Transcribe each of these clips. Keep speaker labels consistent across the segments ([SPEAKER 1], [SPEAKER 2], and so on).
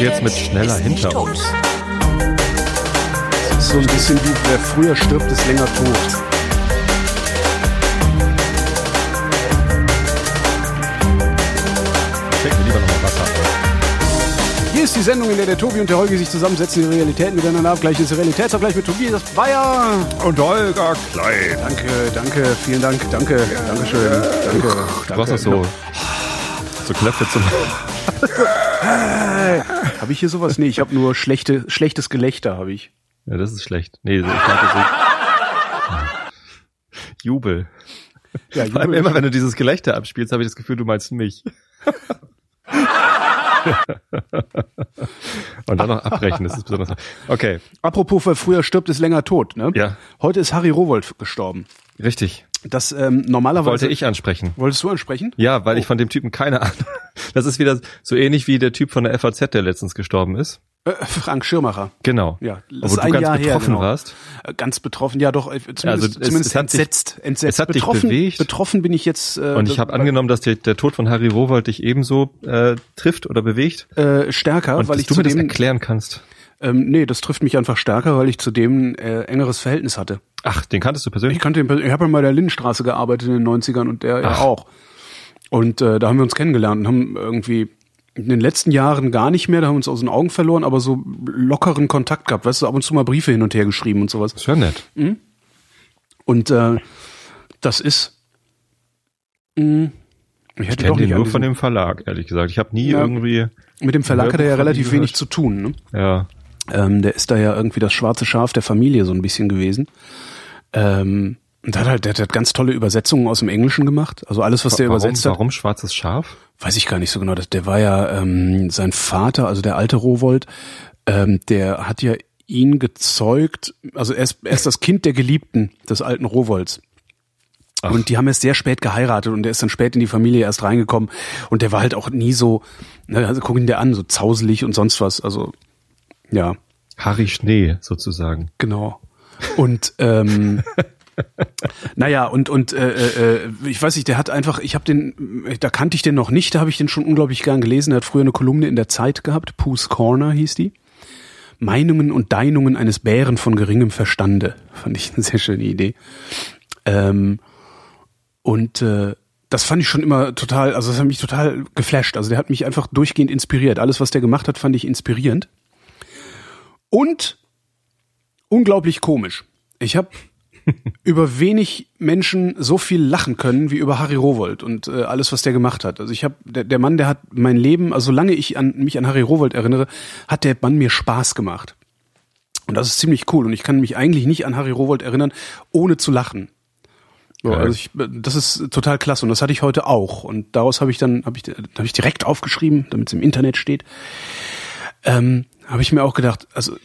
[SPEAKER 1] du jetzt mit schneller hinter uns?
[SPEAKER 2] Das ist so ein bisschen wie wer früher stirbt, ist länger tot.
[SPEAKER 1] Schenk mir lieber nochmal Wasser auf.
[SPEAKER 2] Hier ist die Sendung, in der der Tobi und der Holgi sich zusammensetzen, die Realitäten miteinander abgleichen. Das ist Realitätsabgleich mit Tobias Bayer.
[SPEAKER 1] Und Holger Klein.
[SPEAKER 2] Danke, danke, vielen Dank, danke, dankeschön, danke,
[SPEAKER 1] Du
[SPEAKER 2] danke.
[SPEAKER 1] brauchst noch so, so Knöpfe zum...
[SPEAKER 2] Habe ich hier sowas? Nee, ich habe nur schlechte, schlechtes Gelächter, habe ich.
[SPEAKER 1] Ja, das ist schlecht. Nee, ich meinte so... Jubel.
[SPEAKER 2] Ja,
[SPEAKER 1] Vor allem
[SPEAKER 2] Jubel-
[SPEAKER 1] immer, wenn du dieses Gelächter abspielst, habe ich das Gefühl, du meinst mich. Und dann noch abbrechen, das ist besonders... Okay,
[SPEAKER 2] Apropos, wer früher stirbt, ist länger tot. Ne?
[SPEAKER 1] Ja.
[SPEAKER 2] Heute ist Harry Rowold gestorben.
[SPEAKER 1] richtig.
[SPEAKER 2] Das ähm, normalerweise
[SPEAKER 1] Wollte ich ansprechen.
[SPEAKER 2] Wolltest du ansprechen?
[SPEAKER 1] Ja, weil ich von dem Typen keine Ahnung. Das ist wieder so ähnlich wie der Typ von der FAZ, der letztens gestorben ist.
[SPEAKER 2] Äh, Frank Schirmacher.
[SPEAKER 1] Genau.
[SPEAKER 2] Ja, das
[SPEAKER 1] Obwohl du ganz
[SPEAKER 2] Jahr her,
[SPEAKER 1] betroffen
[SPEAKER 2] genau.
[SPEAKER 1] warst.
[SPEAKER 2] Äh, Ganz betroffen, ja doch, äh, zumindest,
[SPEAKER 1] Also es-
[SPEAKER 2] zumindest
[SPEAKER 1] es hat dich-
[SPEAKER 2] entsetzt. entsetzt.
[SPEAKER 1] es hat dich
[SPEAKER 2] betroffen,
[SPEAKER 1] bewegt.
[SPEAKER 2] betroffen bin ich jetzt. Äh,
[SPEAKER 1] Und ich habe angenommen, dass der, der Tod von Harry Rowold dich ebenso äh, trifft oder bewegt.
[SPEAKER 2] äh, stärker,
[SPEAKER 1] Und
[SPEAKER 2] weil
[SPEAKER 1] dass
[SPEAKER 2] ich
[SPEAKER 1] du mir das erklären kannst.
[SPEAKER 2] Ähm, nee, das trifft mich einfach stärker, weil ich zudem äh, engeres Verhältnis hatte.
[SPEAKER 1] Ach, den kanntest du persönlich?
[SPEAKER 2] Ich kannte ihn, pers- ich habe mal in der Lindenstraße gearbeitet in den 90ern und der ja
[SPEAKER 1] Ach.
[SPEAKER 2] auch. Und äh, da haben wir uns kennengelernt und haben irgendwie in den letzten Jahren gar nicht mehr, da haben wir uns aus den Augen verloren, aber so lockeren Kontakt gehabt, weißt du, ab und zu mal Briefe hin und her geschrieben und sowas.
[SPEAKER 1] ist ja nett.
[SPEAKER 2] Und äh, das ist. Mh, ich hätte
[SPEAKER 1] Ich
[SPEAKER 2] doch
[SPEAKER 1] kenne den nur von dem Verlag, ehrlich gesagt. Ich habe nie
[SPEAKER 2] Ja.
[SPEAKER 1] irgendwie...
[SPEAKER 2] Mit dem Verlag hat er ja relativ wenig zu tun. Ne?
[SPEAKER 1] Ja.
[SPEAKER 2] Ähm, der ist da ja irgendwie das schwarze Schaf der Familie so ein bisschen gewesen. Ähm, und der hat halt, der hat ganz tolle Übersetzungen aus dem Englischen gemacht. Also alles, was der
[SPEAKER 1] warum,
[SPEAKER 2] übersetzt hat,
[SPEAKER 1] warum schwarzes Schaf?
[SPEAKER 2] weiß ich gar nicht so genau. Der war ja ähm, sein Vater, also der alte Rowold, ähm, der hat ja ihn gezeugt. Also er ist, er ist das Kind der Geliebten des alten Rowolds.
[SPEAKER 1] Ach.
[SPEAKER 2] Und die haben erst sehr spät geheiratet und der ist dann spät in die Familie erst reingekommen. Und der war halt auch nie so, ne, also guck ihn dir an, so zauselig und sonst was. Also, ja,
[SPEAKER 1] Harry Schnee, sozusagen.
[SPEAKER 2] genau. Und ähm, naja, und und äh, äh, ich weiß nicht, der hat einfach, ich habe den, da kannte ich den noch nicht, da habe ich den schon unglaublich gern gelesen. Er hat früher eine Kolumne in der Zeit gehabt, Pooh's Corner hieß die. Meinungen und Deinungen eines Bären von geringem Verstande. Fand ich eine sehr schöne Idee. Ähm, und äh, das fand ich schon immer total, also das hat mich total geflasht. Also der hat mich einfach durchgehend inspiriert. Alles, was der gemacht hat, fand ich inspirierend. Und unglaublich komisch. Ich habe über wenig Menschen so viel lachen können wie über Harry Rowold und äh, alles, was der gemacht hat. Also ich habe der, der Mann, der hat mein Leben, also solange ich an mich an Harry Rowold erinnere, hat der Mann mir Spaß gemacht. Und das ist ziemlich cool. Und ich kann mich eigentlich nicht an Harry Rowold erinnern, ohne zu lachen. So, also ich, das ist total klasse und das hatte ich heute auch. Und daraus habe ich dann habe ich, hab ich direkt aufgeschrieben, damit es im Internet steht. Ähm, habe ich mir auch gedacht, also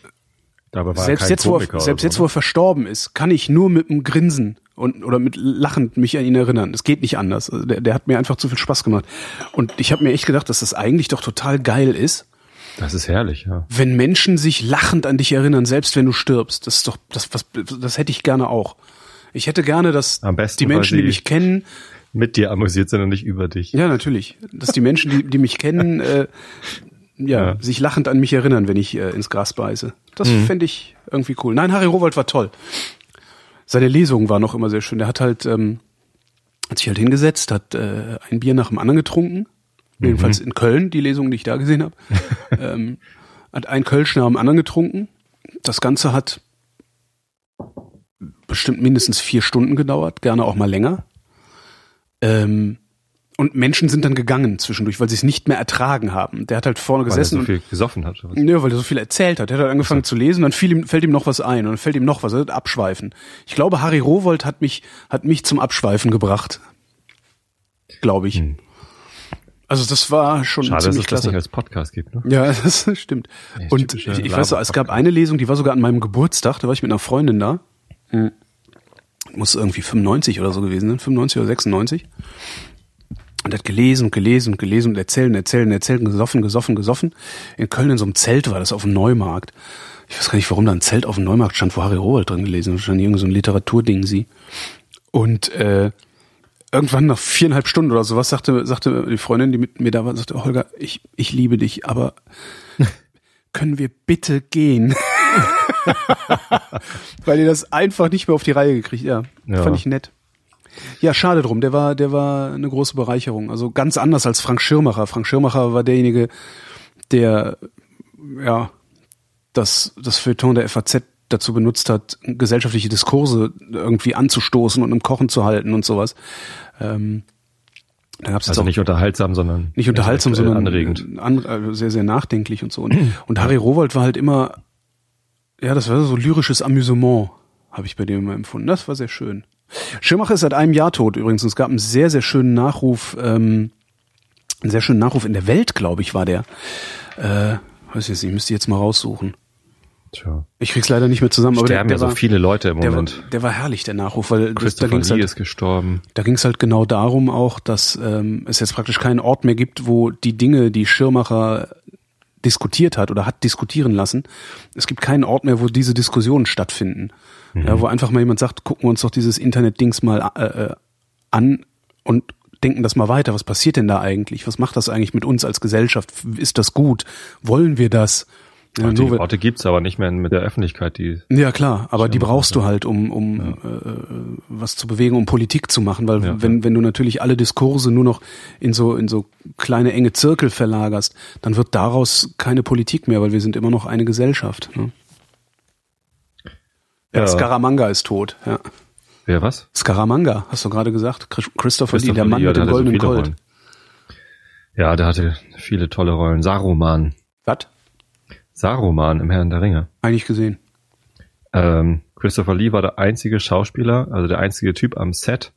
[SPEAKER 2] selbst jetzt, wo er, selbst
[SPEAKER 1] oder
[SPEAKER 2] jetzt,
[SPEAKER 1] so,
[SPEAKER 2] wo
[SPEAKER 1] ne?
[SPEAKER 2] er verstorben ist, kann ich nur mit einem Grinsen und oder mit lachend mich an ihn erinnern. Es geht nicht anders. Also der, der hat mir einfach zu viel Spaß gemacht. Und ich habe mir echt gedacht, dass das eigentlich doch total geil ist,
[SPEAKER 1] Das ist herrlich, ja.
[SPEAKER 2] wenn Menschen sich lachend an dich erinnern, selbst wenn du stirbst. Das ist doch das was das hätte ich gerne auch. Ich hätte gerne, dass
[SPEAKER 1] Am besten,
[SPEAKER 2] die Menschen, die mich kennen,
[SPEAKER 1] Mit dir amüsiert sind und nicht über dich.
[SPEAKER 2] ja natürlich, dass die Menschen, die, die mich kennen, äh, ja,
[SPEAKER 1] Ja.
[SPEAKER 2] sich lachend an mich erinnern, wenn ich äh, ins Gras beiße. Das fände ich irgendwie cool. Nein, Harry Rowold war toll. Seine Lesung war noch immer sehr schön. Der hat halt, ähm, hat sich halt hingesetzt, hat äh, ein Bier nach dem anderen getrunken. Jedenfalls in Köln, die Lesung, die ich da gesehen habe. ähm, hat ein Kölsch nach dem anderen getrunken. Das Ganze hat bestimmt mindestens vier Stunden gedauert, gerne auch mal länger. Ähm, und Menschen sind dann gegangen zwischendurch, weil sie es nicht mehr ertragen haben. Der hat halt vorne
[SPEAKER 1] Weil er
[SPEAKER 2] gesessen
[SPEAKER 1] so
[SPEAKER 2] und
[SPEAKER 1] viel gesoffen hat.
[SPEAKER 2] Nö, weil er so viel erzählt hat. Er hat halt angefangen zu lesen, dann ihm, fällt ihm noch was ein und dann fällt ihm noch was. Er hat abschweifen. Ich glaube, Harry Rowold hat mich, hat mich zum Abschweifen gebracht. Glaube ich. Also das war schon
[SPEAKER 1] Hm. Schade, dass
[SPEAKER 2] ziemlich
[SPEAKER 1] es das
[SPEAKER 2] klasse.
[SPEAKER 1] nicht als Podcast gibt. Ne?
[SPEAKER 2] Ja, das stimmt.
[SPEAKER 1] Ja,
[SPEAKER 2] Und ich, ich weiß so, es gab eine Lesung, die war sogar an meinem Geburtstag, da war ich mit einer Freundin da. Hm. Muss irgendwie 95 oder so gewesen sein, 95 oder 96. Und hat gelesen und gelesen und gelesen und erzählt und erzählt und erzählt und gesoffen, gesoffen, gesoffen. In Köln in so einem Zelt war das auf dem Neumarkt. Ich weiß gar nicht, warum da ein Zelt auf dem Neumarkt stand, wo Harry Rowold drin gelesen hat. Wahrscheinlich irgend so ein Literaturding sie. Und äh, irgendwann nach viereinhalb Stunden oder sowas sagte, sagte die Freundin, die mit mir da war, sagte, Holger, ich, ich liebe dich, aber können wir bitte gehen? Weil ihr das einfach nicht mehr auf die Reihe gekriegt. Ja,
[SPEAKER 1] Ja.
[SPEAKER 2] fand ich nett. Ja, schade drum. Der war, der war eine große Bereicherung. Also ganz anders als Frank Schirmacher. Frank Schirmacher war derjenige, der, ja, das, das Feuilleton der FAZ dazu benutzt hat, gesellschaftliche Diskurse irgendwie anzustoßen und im Kochen zu halten und sowas. Ähm, da gab's
[SPEAKER 1] Also
[SPEAKER 2] auch
[SPEAKER 1] nicht unterhaltsam, sondern
[SPEAKER 2] nicht unterhaltsam, sondern
[SPEAKER 1] anregend.
[SPEAKER 2] An, also sehr, sehr nachdenklich und so. Und, und Harry Rowold war halt immer, ja, das war so lyrisches Amüsement, habe ich bei dem immer empfunden. Das war sehr schön. Schirmacher ist seit einem Jahr tot übrigens. Und es gab einen sehr, sehr schönen Nachruf, ähm, einen sehr schönen Nachruf in der Welt, glaube ich, war der. Äh, weiß ich jetzt nicht, müsste ich jetzt mal raussuchen.
[SPEAKER 1] Tja.
[SPEAKER 2] Ich krieg's leider nicht mehr zusammen, aber der,
[SPEAKER 1] Sterben
[SPEAKER 2] der,
[SPEAKER 1] ja so
[SPEAKER 2] war,
[SPEAKER 1] viele Leute im
[SPEAKER 2] der,
[SPEAKER 1] Moment.
[SPEAKER 2] der war herrlich, der Nachruf, weil das, da
[SPEAKER 1] Christopher
[SPEAKER 2] ging's
[SPEAKER 1] Lee
[SPEAKER 2] halt,
[SPEAKER 1] ist gestorben.
[SPEAKER 2] da ging es halt genau darum auch, dass ähm, es jetzt praktisch keinen Ort mehr gibt, wo die Dinge, die Schirmacher diskutiert hat oder hat diskutieren lassen, es gibt keinen Ort mehr, wo diese Diskussionen stattfinden. Ja, wo einfach mal jemand sagt, gucken wir uns doch dieses Internet-Dings mal äh, äh, an und denken das mal weiter. Was passiert denn da eigentlich? Was macht das eigentlich mit uns als Gesellschaft? Ist das gut? Wollen wir das? Ja,
[SPEAKER 1] die
[SPEAKER 2] nur wenn-
[SPEAKER 1] Orte gibt's aber nicht mehr mit der Öffentlichkeit, die
[SPEAKER 2] ja klar, aber die brauchst du
[SPEAKER 1] ja.
[SPEAKER 2] halt, um, um äh, was zu bewegen, um Politik zu machen, weil
[SPEAKER 1] Ja,
[SPEAKER 2] wenn
[SPEAKER 1] ja.
[SPEAKER 2] wenn du natürlich alle Diskurse nur noch in so in so kleine enge Zirkel verlagerst, dann wird daraus keine Politik mehr, weil wir sind immer noch eine Gesellschaft. Ne? Ja. Scaramanga ist tot. Ja.
[SPEAKER 1] Wer was?
[SPEAKER 2] Scaramanga, hast du gerade gesagt? Chris- Christopher, Lee,
[SPEAKER 1] Christopher
[SPEAKER 2] der Mann
[SPEAKER 1] Lee,
[SPEAKER 2] mit dem
[SPEAKER 1] so
[SPEAKER 2] goldenen.
[SPEAKER 1] Rollen. Ja, der hatte viele tolle Rollen. Saruman.
[SPEAKER 2] Was?
[SPEAKER 1] Saruman im Herrn der Ringe.
[SPEAKER 2] Eigentlich gesehen.
[SPEAKER 1] Ähm, Christopher Lee war der einzige Schauspieler, also der einzige Typ am Set,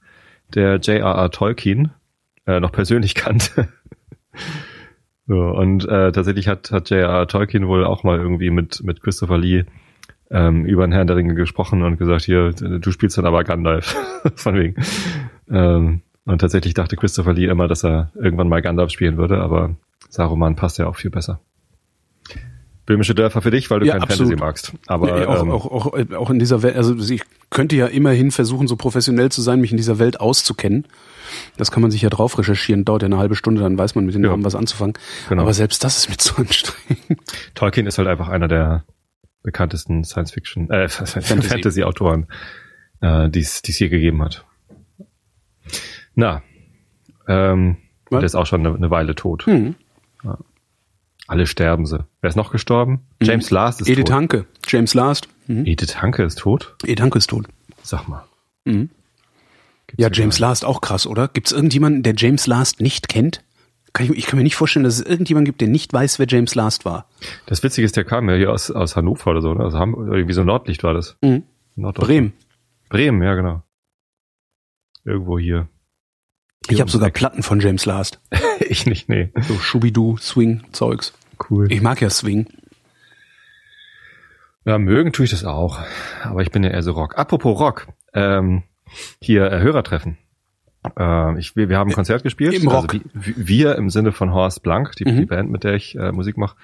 [SPEAKER 1] der J.R.R. Tolkien äh, noch persönlich kannte. so, und äh, tatsächlich hat, hat J.R.R. Tolkien wohl auch mal irgendwie mit, mit Christopher Lee ähm, über den Herrn der Ringe gesprochen und gesagt, hier, du spielst dann aber Gandalf. Von wegen. Ähm, und tatsächlich dachte Christopher Lee immer, dass er irgendwann mal Gandalf spielen würde, aber Saruman passt ja auch viel besser. Böhmische Dörfer für dich, weil du
[SPEAKER 2] Ja,
[SPEAKER 1] kein
[SPEAKER 2] absolut.
[SPEAKER 1] Fantasy magst. Aber
[SPEAKER 2] ja, auch,
[SPEAKER 1] ähm,
[SPEAKER 2] auch, auch, auch in dieser Welt, also ich könnte ja immerhin versuchen, so professionell zu sein, mich in dieser Welt auszukennen. Das kann man sich ja drauf recherchieren, dauert ja eine halbe Stunde, dann weiß man mit den. Namen was anzufangen.
[SPEAKER 1] Genau.
[SPEAKER 2] Aber selbst das ist mir zu anstrengend.
[SPEAKER 1] Tolkien ist halt einfach einer der bekanntesten Science-Fiction, äh, Fantasy-Autoren, äh, die es je gegeben hat. Na, ähm,
[SPEAKER 2] Was?
[SPEAKER 1] der ist auch schon eine, eine Weile tot.
[SPEAKER 2] Hm.
[SPEAKER 1] Alle sterben sie. Wer ist noch gestorben? James Last ist
[SPEAKER 2] Edith
[SPEAKER 1] tot.
[SPEAKER 2] Hanke, James Last. Mhm.
[SPEAKER 1] Edith Hanke ist tot?
[SPEAKER 2] Edith Hanke ist tot.
[SPEAKER 1] Sag mal.
[SPEAKER 2] Mhm. Ja, James. Last auch krass, oder? Gibt es irgendjemanden, der James Last nicht kennt? Kann ich, ich kann mir nicht vorstellen, dass es irgendjemanden gibt, der nicht weiß, wer James Last war.
[SPEAKER 1] Das Witzige ist, der kam ja hier aus, aus Hannover oder so, ne? Also Hamburg, irgendwie so Nordlicht war das.
[SPEAKER 2] Mhm. Bremen.
[SPEAKER 1] Bremen, ja, genau. Irgendwo hier.
[SPEAKER 2] Ich
[SPEAKER 1] Hier
[SPEAKER 2] habe
[SPEAKER 1] ums
[SPEAKER 2] sogar. Platten von James Last.
[SPEAKER 1] ich nicht, nee.
[SPEAKER 2] So Schubidu, Swing, Zeugs.
[SPEAKER 1] Cool.
[SPEAKER 2] Ich mag ja Swing.
[SPEAKER 1] Ja, mögen tue ich das auch. Aber ich bin ja eher so Rock. Apropos Rock. Ähm, hier äh, Hörertreffen. Äh, ich, wir, wir haben ein Konzert gespielt.
[SPEAKER 2] Im Rock.
[SPEAKER 1] Also wir, wir im Sinne von Horst Blank, die,
[SPEAKER 2] Mhm.
[SPEAKER 1] die Band, mit der ich äh, Musik mache,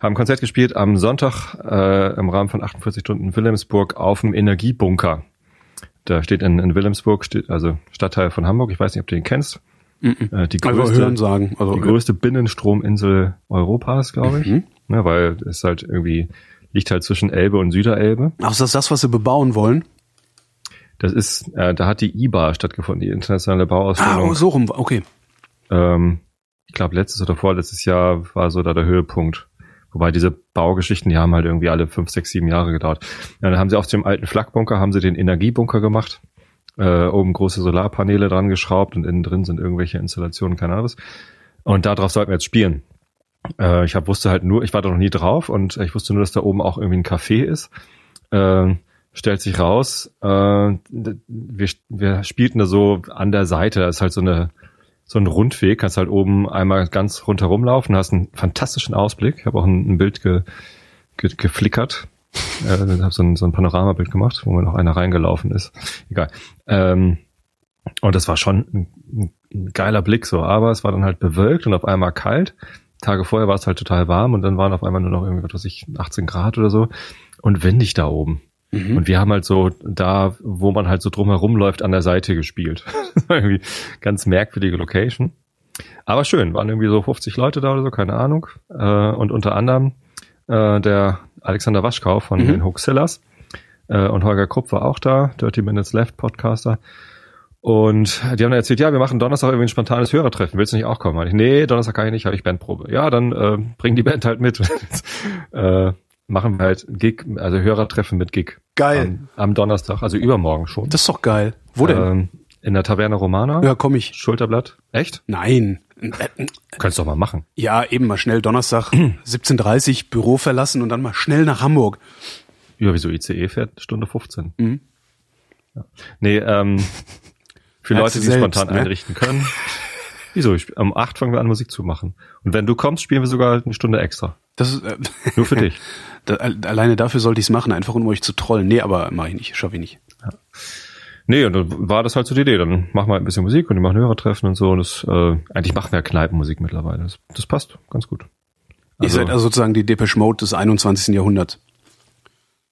[SPEAKER 1] haben ein Konzert gespielt am Sonntag äh, im Rahmen von 48 Stunden Wilhelmsburg auf dem Energiebunker. Da steht in, in Wilhelmsburg, steht, also Stadtteil von Hamburg, ich weiß nicht, ob du den kennst.
[SPEAKER 2] Mhm.
[SPEAKER 1] Äh, die
[SPEAKER 2] Also
[SPEAKER 1] größte,
[SPEAKER 2] hören sagen. Also,
[SPEAKER 1] die größte Binnenstrominsel Europas, glaube ich.
[SPEAKER 2] Mhm.
[SPEAKER 1] Ne, weil es halt irgendwie liegt halt zwischen Elbe und Süderelbe.
[SPEAKER 2] Ach, ist das das, was sie bebauen wollen?
[SPEAKER 1] Das ist, äh, da hat die IBA stattgefunden, die internationale
[SPEAKER 2] Ah,
[SPEAKER 1] Bauausstellung.
[SPEAKER 2] oh, so rum. Okay.
[SPEAKER 1] ähm, ich glaube, letztes oder vorletztes Jahr war so da der Höhepunkt. Wobei diese Baugeschichten, die haben halt irgendwie alle fünf, sechs, sieben Jahre gedauert. Ja, dann haben sie auf dem alten Flakbunker, haben sie den Energiebunker gemacht. Äh, oben große Solarpaneele dran geschraubt und innen drin sind irgendwelche Installationen, keine Ahnung was. Und darauf sollten wir jetzt spielen. Äh, ich hab, wusste halt nur, ich war da noch nie drauf und ich wusste nur, dass da oben auch irgendwie ein Café ist. Äh, stellt sich raus, äh, wir, wir spielten da so an der Seite, das ist halt so eine so ein Rundweg, kannst halt oben einmal ganz rundherum laufen, hast einen fantastischen Ausblick. Ich habe auch ein, ein Bild ge, ge, geflickert. Äh, habe so ein, so ein Panoramabild gemacht, wo mir noch einer reingelaufen ist. Egal. Ähm, und das war schon ein, ein geiler Blick so, aber es war dann halt bewölkt und auf einmal kalt. Tage vorher war es halt total warm und dann waren auf einmal nur noch irgendwie, was weiß ich, 18 Grad oder so und windig da oben.
[SPEAKER 2] Mhm.
[SPEAKER 1] Und wir haben halt so da, wo man halt so drumherum läuft, an der Seite gespielt. Das war irgendwie ganz merkwürdige Location. Aber schön, waren irgendwie so 50 Leute da oder so, keine Ahnung. Äh, und unter anderem äh, der Alexander Waschkau von
[SPEAKER 2] Mhm.
[SPEAKER 1] den Hoaxillas äh, und Holger Krupp war auch da, Dirty Minutes Left Podcaster. Und die haben dann erzählt, ja, wir machen Donnerstag irgendwie ein spontanes Hörertreffen. Willst du nicht auch kommen? Ich, nee, Donnerstag kann ich nicht, habe ich Bandprobe. Ja, dann äh, bring die Band halt mit. äh, machen wir halt Gig, also Hörertreffen mit Gig.
[SPEAKER 2] Geil.
[SPEAKER 1] Am, am Donnerstag, also übermorgen schon.
[SPEAKER 2] Das ist doch geil. Wo denn?
[SPEAKER 1] Ähm, in der Taverne Romana.
[SPEAKER 2] ja, komm ich.
[SPEAKER 1] Schulterblatt. Echt?
[SPEAKER 2] Nein.
[SPEAKER 1] Könntest doch mal machen.
[SPEAKER 2] Ja, eben mal schnell Donnerstag 17.30 Büro verlassen und dann mal schnell nach Hamburg.
[SPEAKER 1] Ja, wieso ICE fährt Stunde 15.
[SPEAKER 2] Mhm.
[SPEAKER 1] Ja. Nee, ähm, für Leute,
[SPEAKER 2] du
[SPEAKER 1] die
[SPEAKER 2] selbst,
[SPEAKER 1] spontan
[SPEAKER 2] ne?
[SPEAKER 1] einrichten können. Wieso? Ich, um acht fangen wir an, Musik zu machen. Und wenn du kommst, spielen wir sogar eine Stunde extra.
[SPEAKER 2] Das ist, äh,
[SPEAKER 1] Nur für dich.
[SPEAKER 2] da, alleine dafür sollte ich es machen, einfach um euch zu trollen. Nee, aber mache ich nicht, schaffe ich nicht.
[SPEAKER 1] Nee, und dann war das halt so die Idee. Dann machen wir halt ein bisschen Musik und die machen Hörertreffen und so. Und das, äh, eigentlich machen wir ja Kneipenmusik mittlerweile. Das, das passt ganz gut.
[SPEAKER 2] Ihr seid also sozusagen die Depeche Mode des 21. Jahrhunderts.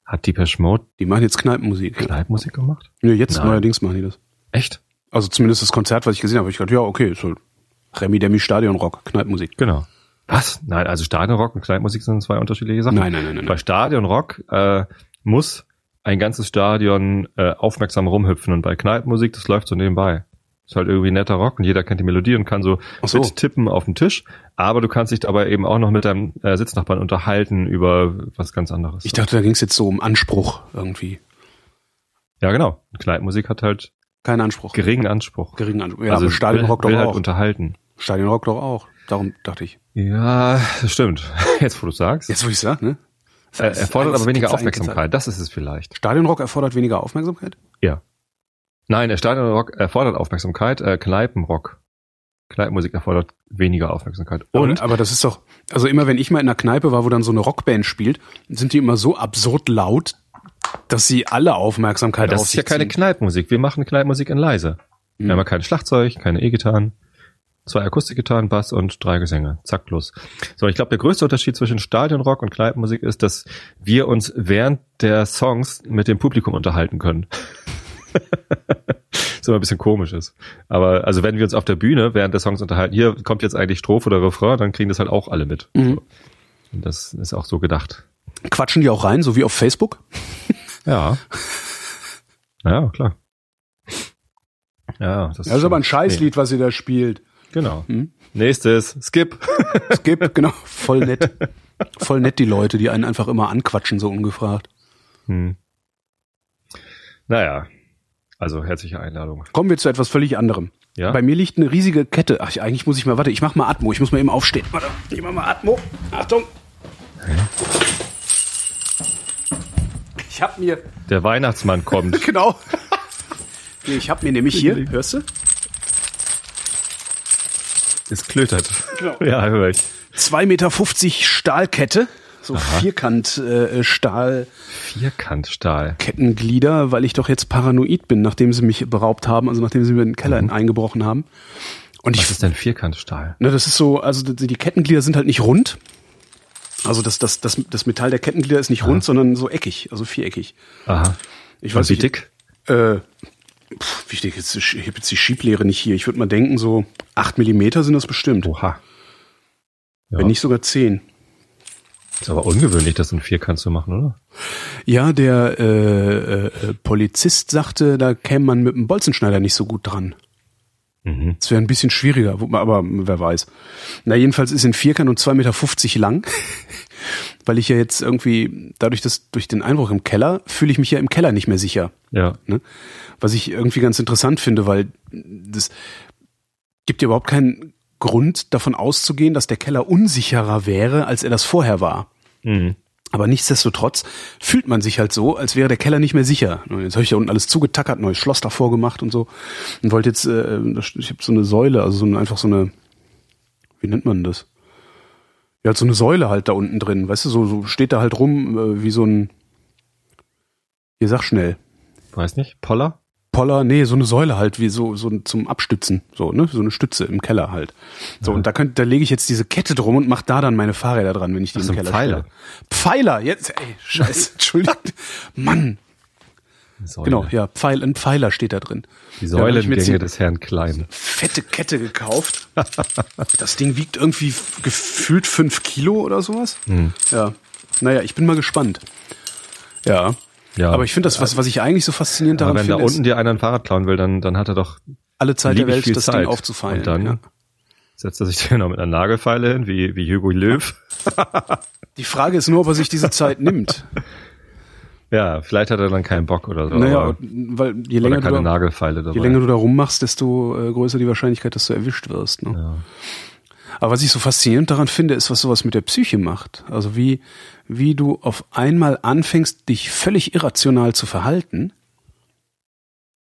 [SPEAKER 1] hat Depeche Mode
[SPEAKER 2] Die machen jetzt Kneipenmusik.
[SPEAKER 1] Kneipenmusik gemacht?
[SPEAKER 2] Nee, jetzt
[SPEAKER 1] Nein.
[SPEAKER 2] neuerdings machen die das.
[SPEAKER 1] Echt?
[SPEAKER 2] Also zumindest das Konzert, was ich gesehen habe, hab ich gedacht, ja, okay, ist halt Remi Demi Stadion Rock, Kneipenmusik.
[SPEAKER 1] Genau. Was? Nein, also Stadionrock und Kneipenmusik sind zwei unterschiedliche Sachen.
[SPEAKER 2] Nein, nein, nein, nein.
[SPEAKER 1] Bei Stadionrock äh, muss ein ganzes Stadion äh, aufmerksam rumhüpfen und bei Kneipenmusik, das läuft so nebenbei. Ist halt irgendwie netter Rock und jeder kennt die Melodie und kann so,
[SPEAKER 2] so.
[SPEAKER 1] tippen auf den Tisch, aber du kannst dich dabei eben auch noch mit deinem äh, Sitznachbarn unterhalten über was ganz anderes.
[SPEAKER 2] Ich dachte, da ging es jetzt so um Anspruch irgendwie.
[SPEAKER 1] ja, genau. Kneipenmusik hat halt
[SPEAKER 2] Kein Anspruch.
[SPEAKER 1] geringen Anspruch.
[SPEAKER 2] Geringen Anspruch. Ja, aber Stadionrock
[SPEAKER 1] will,
[SPEAKER 2] doch
[SPEAKER 1] will halt
[SPEAKER 2] auch.
[SPEAKER 1] unterhalten.
[SPEAKER 2] Stadionrock doch auch. Darum dachte ich.
[SPEAKER 1] Ja, das stimmt. Jetzt, wo du sagst.
[SPEAKER 2] Jetzt, wo ich sag, ne?
[SPEAKER 1] Äh, erfordert aber weniger Aufmerksamkeit. Das ist es vielleicht.
[SPEAKER 2] Stadionrock erfordert weniger Aufmerksamkeit?
[SPEAKER 1] Ja. Nein, der Stadionrock erfordert Aufmerksamkeit, äh, Kneipenrock. Kneipenmusik erfordert weniger Aufmerksamkeit. Und
[SPEAKER 2] aber, aber das ist doch, also immer wenn ich mal in einer Kneipe war, wo dann so eine Rockband spielt, sind die immer so absurd laut, dass sie alle Aufmerksamkeit
[SPEAKER 1] das
[SPEAKER 2] auf
[SPEAKER 1] ist ja keine. Kneipenmusik. Wir machen Kneipenmusik in leise. Wir
[SPEAKER 2] Mhm.
[SPEAKER 1] haben ja kein Schlagzeug, keine E-Gitarren, zwei Akustikgitarren, Bass und drei Gesänge. Zack, los. So, ich glaube, der größte Unterschied zwischen Stadionrock und Kneipenmusik ist, dass wir uns während der Songs mit dem Publikum unterhalten können. Was immer ein bisschen komisch ist. Aber also wenn wir uns auf der Bühne während der Songs unterhalten, hier kommt jetzt eigentlich Strophe oder Refrain, dann kriegen das halt auch alle mit.
[SPEAKER 2] Mhm.
[SPEAKER 1] Und das ist auch so gedacht.
[SPEAKER 2] Quatschen die auch rein, so wie auf Facebook?
[SPEAKER 1] Ja. Ja, klar. Ja, das,
[SPEAKER 2] Das ist aber ein Scheißlied, was ihr da spielt.
[SPEAKER 1] Genau.
[SPEAKER 2] Hm?
[SPEAKER 1] Nächstes, Skip.
[SPEAKER 2] Skip, genau, voll nett. Voll nett die Leute, die einen einfach immer anquatschen, so ungefragt.
[SPEAKER 1] Hm. Naja, also herzliche Einladung.
[SPEAKER 2] Kommen wir zu etwas völlig anderem.
[SPEAKER 1] Ja?
[SPEAKER 2] Bei mir liegt eine riesige Kette. Ach, eigentlich muss ich mal, warte, ich mach mal Atmo. Ich muss mal eben aufstehen. Warte, ich mach mal Atmo. Achtung. Ich hab mir,
[SPEAKER 1] Der Weihnachtsmann kommt.
[SPEAKER 2] genau. Ich hab mir nämlich hier, hörst du?
[SPEAKER 1] Es klötert.
[SPEAKER 2] Genau.
[SPEAKER 1] Ja, höre ich.
[SPEAKER 2] 2,50 Meter Stahlkette. So Vierkant äh, Stahlkettenglieder,
[SPEAKER 1] Vierkantstahl.
[SPEAKER 2] weil ich doch jetzt paranoid bin, nachdem sie mich beraubt haben, also nachdem sie mir den Keller eingebrochen haben. Und ich
[SPEAKER 1] Was ist denn Vierkantstahl?
[SPEAKER 2] Ne, das ist so, also die Kettenglieder sind halt nicht rund. Also das, das, das, das Metall der Kettenglieder ist nicht rund, sondern so eckig, also viereckig.
[SPEAKER 1] Aha.
[SPEAKER 2] Ich weiß
[SPEAKER 1] wie dick?
[SPEAKER 2] Äh, wie dick ist Ich habe jetzt die Schieblehre nicht hier. Ich würde mal denken, so acht Millimeter sind das bestimmt.
[SPEAKER 1] Oha. Ja.
[SPEAKER 2] Wenn nicht sogar zehn.
[SPEAKER 1] Ist aber ungewöhnlich, das in Vierkant zu machen, oder?
[SPEAKER 2] Ja, der äh, äh, Polizist sagte, da käme man mit dem Bolzenschneider nicht so gut dran.
[SPEAKER 1] Mhm.
[SPEAKER 2] Es wäre ein bisschen schwieriger, aber wer weiß. Na, jedenfalls ist in Vierkant und 2,50 Meter lang, weil ich ja jetzt irgendwie, dadurch, dass durch den Einbruch im Keller, fühle ich mich ja im Keller nicht mehr sicher.
[SPEAKER 1] Ja.
[SPEAKER 2] Ne? Was ich irgendwie ganz interessant finde, weil das gibt ja überhaupt keinen Grund davon auszugehen, dass der Keller unsicherer wäre, als er das vorher war.
[SPEAKER 1] Mhm.
[SPEAKER 2] Aber nichtsdestotrotz fühlt man sich halt so, als wäre der Keller nicht mehr sicher. Und jetzt habe ich da unten alles zugetackert, neues Schloss davor gemacht und so. Und wollte jetzt, äh, ich habe so eine Säule, also so eine, einfach so eine, wie nennt man das? Ja, so eine Säule halt da unten drin, weißt du, so, so steht da halt rum äh, wie so ein, hier sag schnell,
[SPEAKER 1] Weiß nicht. Poller?
[SPEAKER 2] Poller, nee, so eine Säule halt, wie so, so zum Abstützen, so, ne, so eine Stütze im Keller halt. So, und da könnt, da lege ich jetzt diese Kette drum und mach da dann meine Fahrräder dran, wenn ich die
[SPEAKER 1] Ach,
[SPEAKER 2] im
[SPEAKER 1] so
[SPEAKER 2] Keller
[SPEAKER 1] Pfeiler.
[SPEAKER 2] stelle. Pfeiler, jetzt, ey, scheiße, entschuldigt. Mann,
[SPEAKER 1] Säule.
[SPEAKER 2] genau, ja, Pfeil, ein Pfeiler steht da drin.
[SPEAKER 1] Die
[SPEAKER 2] da
[SPEAKER 1] Säulengänge des Herrn Klein.
[SPEAKER 2] Fette Kette gekauft. das Ding wiegt irgendwie gefühlt fünf Kilo oder sowas.
[SPEAKER 1] Hm.
[SPEAKER 2] Ja. Naja, ich bin mal gespannt. Ja.
[SPEAKER 1] Ja.
[SPEAKER 2] Aber ich finde das, was, was ich eigentlich so faszinierend daran
[SPEAKER 1] wenn da
[SPEAKER 2] finde,
[SPEAKER 1] unten
[SPEAKER 2] ist,
[SPEAKER 1] dir einer ein Fahrrad klauen will, dann, dann hat er doch
[SPEAKER 2] alle Zeit der Welt, das
[SPEAKER 1] Zeit.
[SPEAKER 2] Ding aufzufallen.
[SPEAKER 1] Und dann
[SPEAKER 2] ja.
[SPEAKER 1] setzt er sich dann noch mit einer Nagelfeile hin, wie, wie Hugo Löw.
[SPEAKER 2] Die Frage ist nur, ob er sich diese Zeit nimmt.
[SPEAKER 1] Ja, vielleicht hat er dann keinen Bock oder so.
[SPEAKER 2] Naja, weil je länger, du da, je länger du da rummachst, desto äh, größer die Wahrscheinlichkeit, dass du erwischt wirst. Ne?
[SPEAKER 1] ja.
[SPEAKER 2] Aber was ich so faszinierend daran finde, ist, was sowas mit der Psyche macht. Also wie, wie du auf einmal anfängst, dich völlig irrational zu verhalten,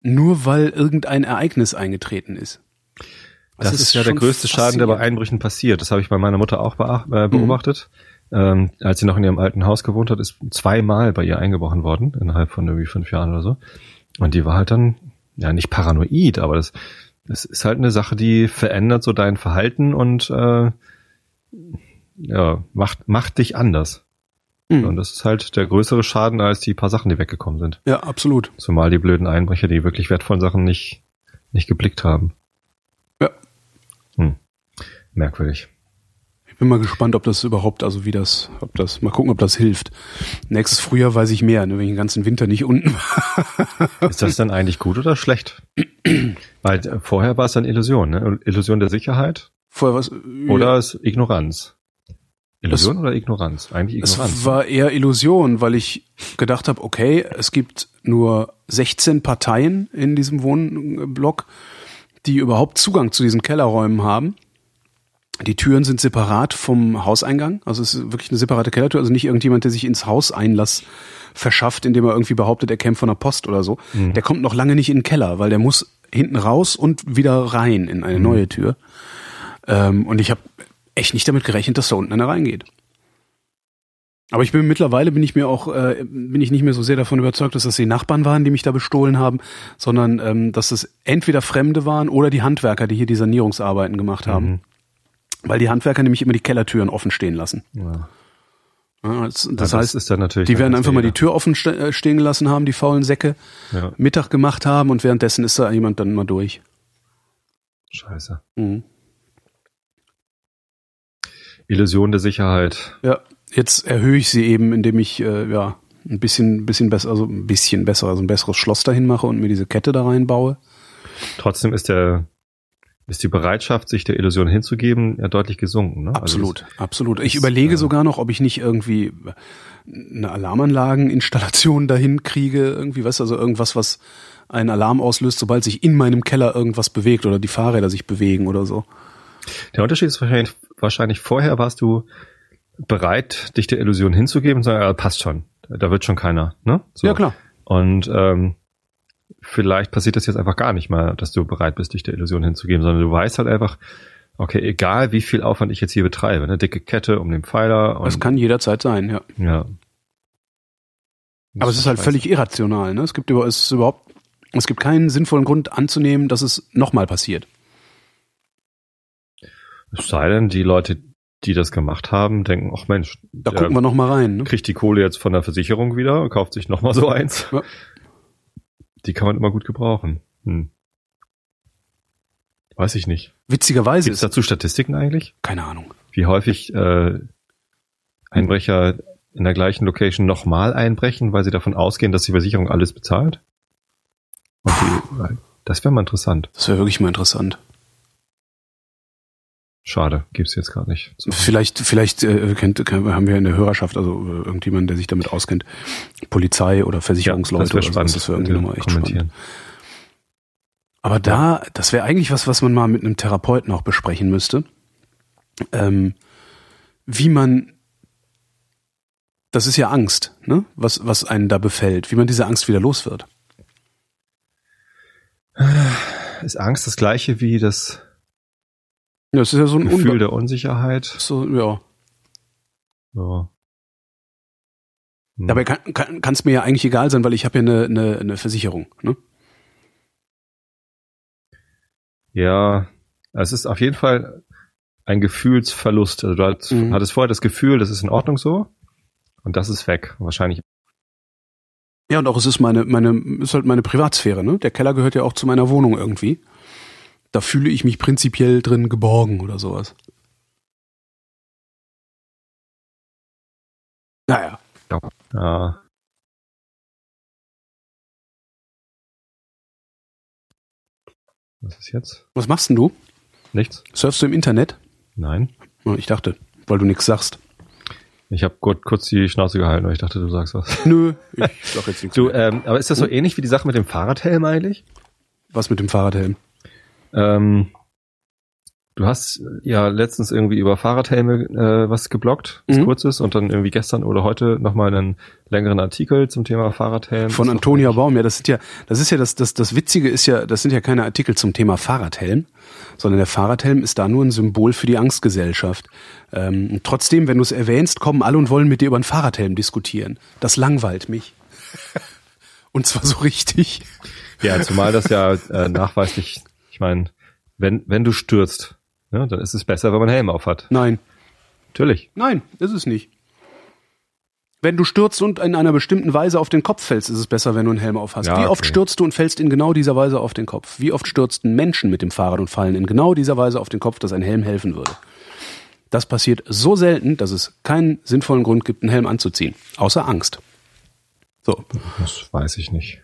[SPEAKER 2] nur weil irgendein Ereignis eingetreten ist.
[SPEAKER 1] Das, ist, ja der größte Schaden, der bei. Einbrüchen passiert. Das habe ich bei meiner Mutter auch beacht,
[SPEAKER 2] Mhm.
[SPEAKER 1] Äh. Ähm, als sie noch in ihrem alten Haus gewohnt hat, ist zweimal bei ihr eingebrochen worden, innerhalb von irgendwie fünf Jahren oder so. Und die war halt dann, ja, nicht paranoid, aber das, das ist halt eine Sache, die verändert so dein Verhalten und äh, ja, macht, macht dich anders.
[SPEAKER 2] Mhm.
[SPEAKER 1] Und das ist halt der größere Schaden als die paar Sachen, die weggekommen sind.
[SPEAKER 2] Ja, absolut.
[SPEAKER 1] Zumal die blöden Einbrecher, die wirklich wertvollen Sachen nicht, nicht geblickt haben.
[SPEAKER 2] Ja.
[SPEAKER 1] Hm. Merkwürdig.
[SPEAKER 2] Ich bin mal gespannt, ob das überhaupt, also wie das, ob das, mal gucken, ob das hilft. Nächstes Frühjahr weiß ich mehr, ne, wenn ich den ganzen Winter nicht unten war.
[SPEAKER 1] Ist das dann eigentlich gut oder schlecht? Weil äh, vorher war es dann Illusion, ne? Illusion der Sicherheit
[SPEAKER 2] Vorher was,
[SPEAKER 1] oder ist Ignoranz? Illusion
[SPEAKER 2] Das-
[SPEAKER 1] oder Ignoranz? Eigentlich
[SPEAKER 2] Es
[SPEAKER 1] Ignoranz.
[SPEAKER 2] war eher Illusion, weil ich gedacht habe, okay, es gibt nur 16 Parteien in diesem Wohnblock, die überhaupt Zugang zu diesen Kellerräumen haben. Die Türen sind separat vom Hauseingang, also es ist wirklich eine separate Kellertür, also nicht irgendjemand, der sich ins Haus Einlass verschafft, indem er irgendwie behauptet, er käme von der Post oder so. Der kommt noch lange nicht in den Keller, weil der muss hinten raus und wieder rein in eine neue Tür. Ähm, und ich habe echt nicht damit gerechnet, dass da unten einer reingeht. Aber ich bin mittlerweile bin ich mir auch äh, bin ich nicht mehr so sehr davon überzeugt, dass das die Nachbarn waren, die mich da bestohlen haben, sondern ähm, dass es entweder Fremde waren oder die Handwerker, die hier die Sanierungsarbeiten gemacht haben,
[SPEAKER 1] Mhm.
[SPEAKER 2] Weil die Handwerker nämlich immer die Kellertüren offen stehen lassen.
[SPEAKER 1] Ja.
[SPEAKER 2] Ja, das,
[SPEAKER 1] Ja,
[SPEAKER 2] das heißt,
[SPEAKER 1] ist dann natürlich.
[SPEAKER 2] die werden einfach mal die. Tür offen äh, stehen gelassen haben, die faulen Säcke,
[SPEAKER 1] Ja,
[SPEAKER 2] Mittag gemacht haben und währenddessen ist da jemand dann mal durch.
[SPEAKER 1] scheiße.
[SPEAKER 2] Mhm.
[SPEAKER 1] Illusion der Sicherheit.
[SPEAKER 2] Ja, jetzt erhöhe ich sie eben, indem ich äh, ja ein bisschen, bisschen besser, also ein bisschen besser, also ein besseres Schloss dahin mache und mir diese Kette da reinbaue.
[SPEAKER 1] Trotzdem ist der ist die Bereitschaft, sich der Illusion hinzugeben, ja deutlich gesunken. Ne? Also
[SPEAKER 2] Absolut, absolut. Ich
[SPEAKER 1] das,
[SPEAKER 2] überlege
[SPEAKER 1] äh,
[SPEAKER 2] sogar noch, ob ich nicht irgendwie eine Alarmanlageninstallation dahin kriege, irgendwie, weißt du, also irgendwas, was einen Alarm auslöst, sobald sich in meinem Keller irgendwas bewegt oder die Fahrräder sich bewegen oder so.
[SPEAKER 1] Der Unterschied ist wahrscheinlich, wahrscheinlich vorher warst du bereit, dich der Illusion hinzugeben und sagen, ja, passt schon, da wird schon keiner. Ne? So.
[SPEAKER 2] Ja, klar.
[SPEAKER 1] Und ähm, vielleicht passiert das jetzt einfach gar nicht mal, dass du bereit bist, dich der Illusion hinzugeben, sondern du weißt halt einfach, okay, egal wie viel Aufwand ich jetzt hier betreibe, eine dicke Kette um den Pfeiler und
[SPEAKER 2] Das kann jederzeit sein, ja.
[SPEAKER 1] ja.
[SPEAKER 2] Aber es ist halt völlig irrational, ne? Es gibt über, es überhaupt, es gibt keinen sinnvollen Grund anzunehmen, dass es nochmal passiert.
[SPEAKER 1] Es sei denn, die Leute, die das gemacht haben, denken, ach Mensch,
[SPEAKER 2] Da gucken wir nochmal rein, ne?
[SPEAKER 1] kriegt die Kohle jetzt von der Versicherung wieder und kauft sich nochmal so eins.
[SPEAKER 2] Ja.
[SPEAKER 1] Die kann man immer gut gebrauchen. Hm. Weiß ich nicht.
[SPEAKER 2] Witzigerweise
[SPEAKER 1] Gibt es dazu Statistiken eigentlich?
[SPEAKER 2] keine Ahnung.
[SPEAKER 1] Wie häufig äh, Einbrecher in der gleichen Location nochmal einbrechen, weil sie davon ausgehen, dass die Versicherung alles bezahlt? Die, das wäre mal interessant.
[SPEAKER 2] Das wäre wirklich mal interessant.
[SPEAKER 1] Schade, gibt's jetzt gar nicht. So.
[SPEAKER 2] Vielleicht, vielleicht äh, kennt, haben wir in der Hörerschaft, also äh, irgendjemand, der sich damit auskennt, Polizei oder Versicherungsleute
[SPEAKER 1] das wäre spannend.
[SPEAKER 2] das wäre irgendwie nochmal echt
[SPEAKER 1] kommentieren.
[SPEAKER 2] spannend. Aber da, das wäre eigentlich was, was man mal mit einem Therapeuten auch besprechen müsste. Ähm, wie man, das ist ja Angst, ne? Was, was einen da befällt, wie man diese Angst wieder los wird.
[SPEAKER 1] Ist Angst das gleiche wie das
[SPEAKER 2] Ja, das ist ja so ein
[SPEAKER 1] Gefühl
[SPEAKER 2] Unbe
[SPEAKER 1] der Unsicherheit?
[SPEAKER 2] so, ja.
[SPEAKER 1] Ja. Hm.
[SPEAKER 2] Dabei kann kann kann, es mir ja eigentlich egal sein, weil ich habe ja eine, eine, eine Versicherung, ne?
[SPEAKER 1] Ja, es ist auf jeden Fall ein Gefühlsverlust. Also du hattest,
[SPEAKER 2] Mhm.
[SPEAKER 1] hattest vorher das Gefühl, das ist in Ordnung so und das ist weg. Wahrscheinlich.
[SPEAKER 2] Ja, und auch es ist meine, meine, ist halt meine Privatsphäre, ne? Der Keller gehört ja auch zu meiner Wohnung irgendwie. Da fühle ich mich prinzipiell drin geborgen oder sowas. Naja.
[SPEAKER 1] Ja. Was ist jetzt?
[SPEAKER 2] Was machst denn du?
[SPEAKER 1] Nichts?
[SPEAKER 2] Surfst du im Internet?
[SPEAKER 1] Nein.
[SPEAKER 2] Ich dachte, weil du nichts sagst.
[SPEAKER 1] Ich habe kurz die Schnauze gehalten, weil ich dachte, du sagst was.
[SPEAKER 2] Nö, ich sag jetzt nichts.
[SPEAKER 1] Du, ähm, aber ist das so ähnlich wie die Sache mit dem Fahrradhelm eigentlich?
[SPEAKER 2] Was mit dem Fahrradhelm?
[SPEAKER 1] Ähm, du hast ja letztens irgendwie über Fahrradhelme äh, was geblockt, was
[SPEAKER 2] Mhm.
[SPEAKER 1] kurzes, und dann irgendwie gestern oder heute nochmal einen längeren Artikel zum Thema Fahrradhelm.
[SPEAKER 2] Von Antonia Baum, ja, das sind ja, das ist ja das, das, das Witzige ist ja, das sind ja keine Artikel zum Thema Fahrradhelm, sondern der Fahrradhelm ist da nur ein Symbol für die Angstgesellschaft. Ähm, trotzdem, wenn du es erwähnst, kommen alle und wollen mit dir über einen Fahrradhelm diskutieren. Das langweilt mich. und zwar so richtig.
[SPEAKER 1] Ja, zumal das ja äh, nachweislich, ich meine, wenn, wenn du stürzt, ne, dann ist es besser, wenn man einen Helm auf hat.
[SPEAKER 2] Nein,
[SPEAKER 1] Natürlich.
[SPEAKER 2] nein, ist es nicht. Wenn du stürzt und in einer bestimmten Weise auf den Kopf fällst, ist es besser, wenn du einen Helm auf hast.
[SPEAKER 1] Ja,
[SPEAKER 2] Wie oft
[SPEAKER 1] okay.
[SPEAKER 2] stürzt du und fällst in genau dieser Weise auf den Kopf? Wie oft stürzen Menschen mit dem Fahrrad und fallen in genau dieser Weise auf den Kopf, dass ein Helm helfen würde? Das passiert so selten, dass es keinen sinnvollen Grund gibt, einen Helm anzuziehen. Außer Angst. So.
[SPEAKER 1] Das weiß ich nicht.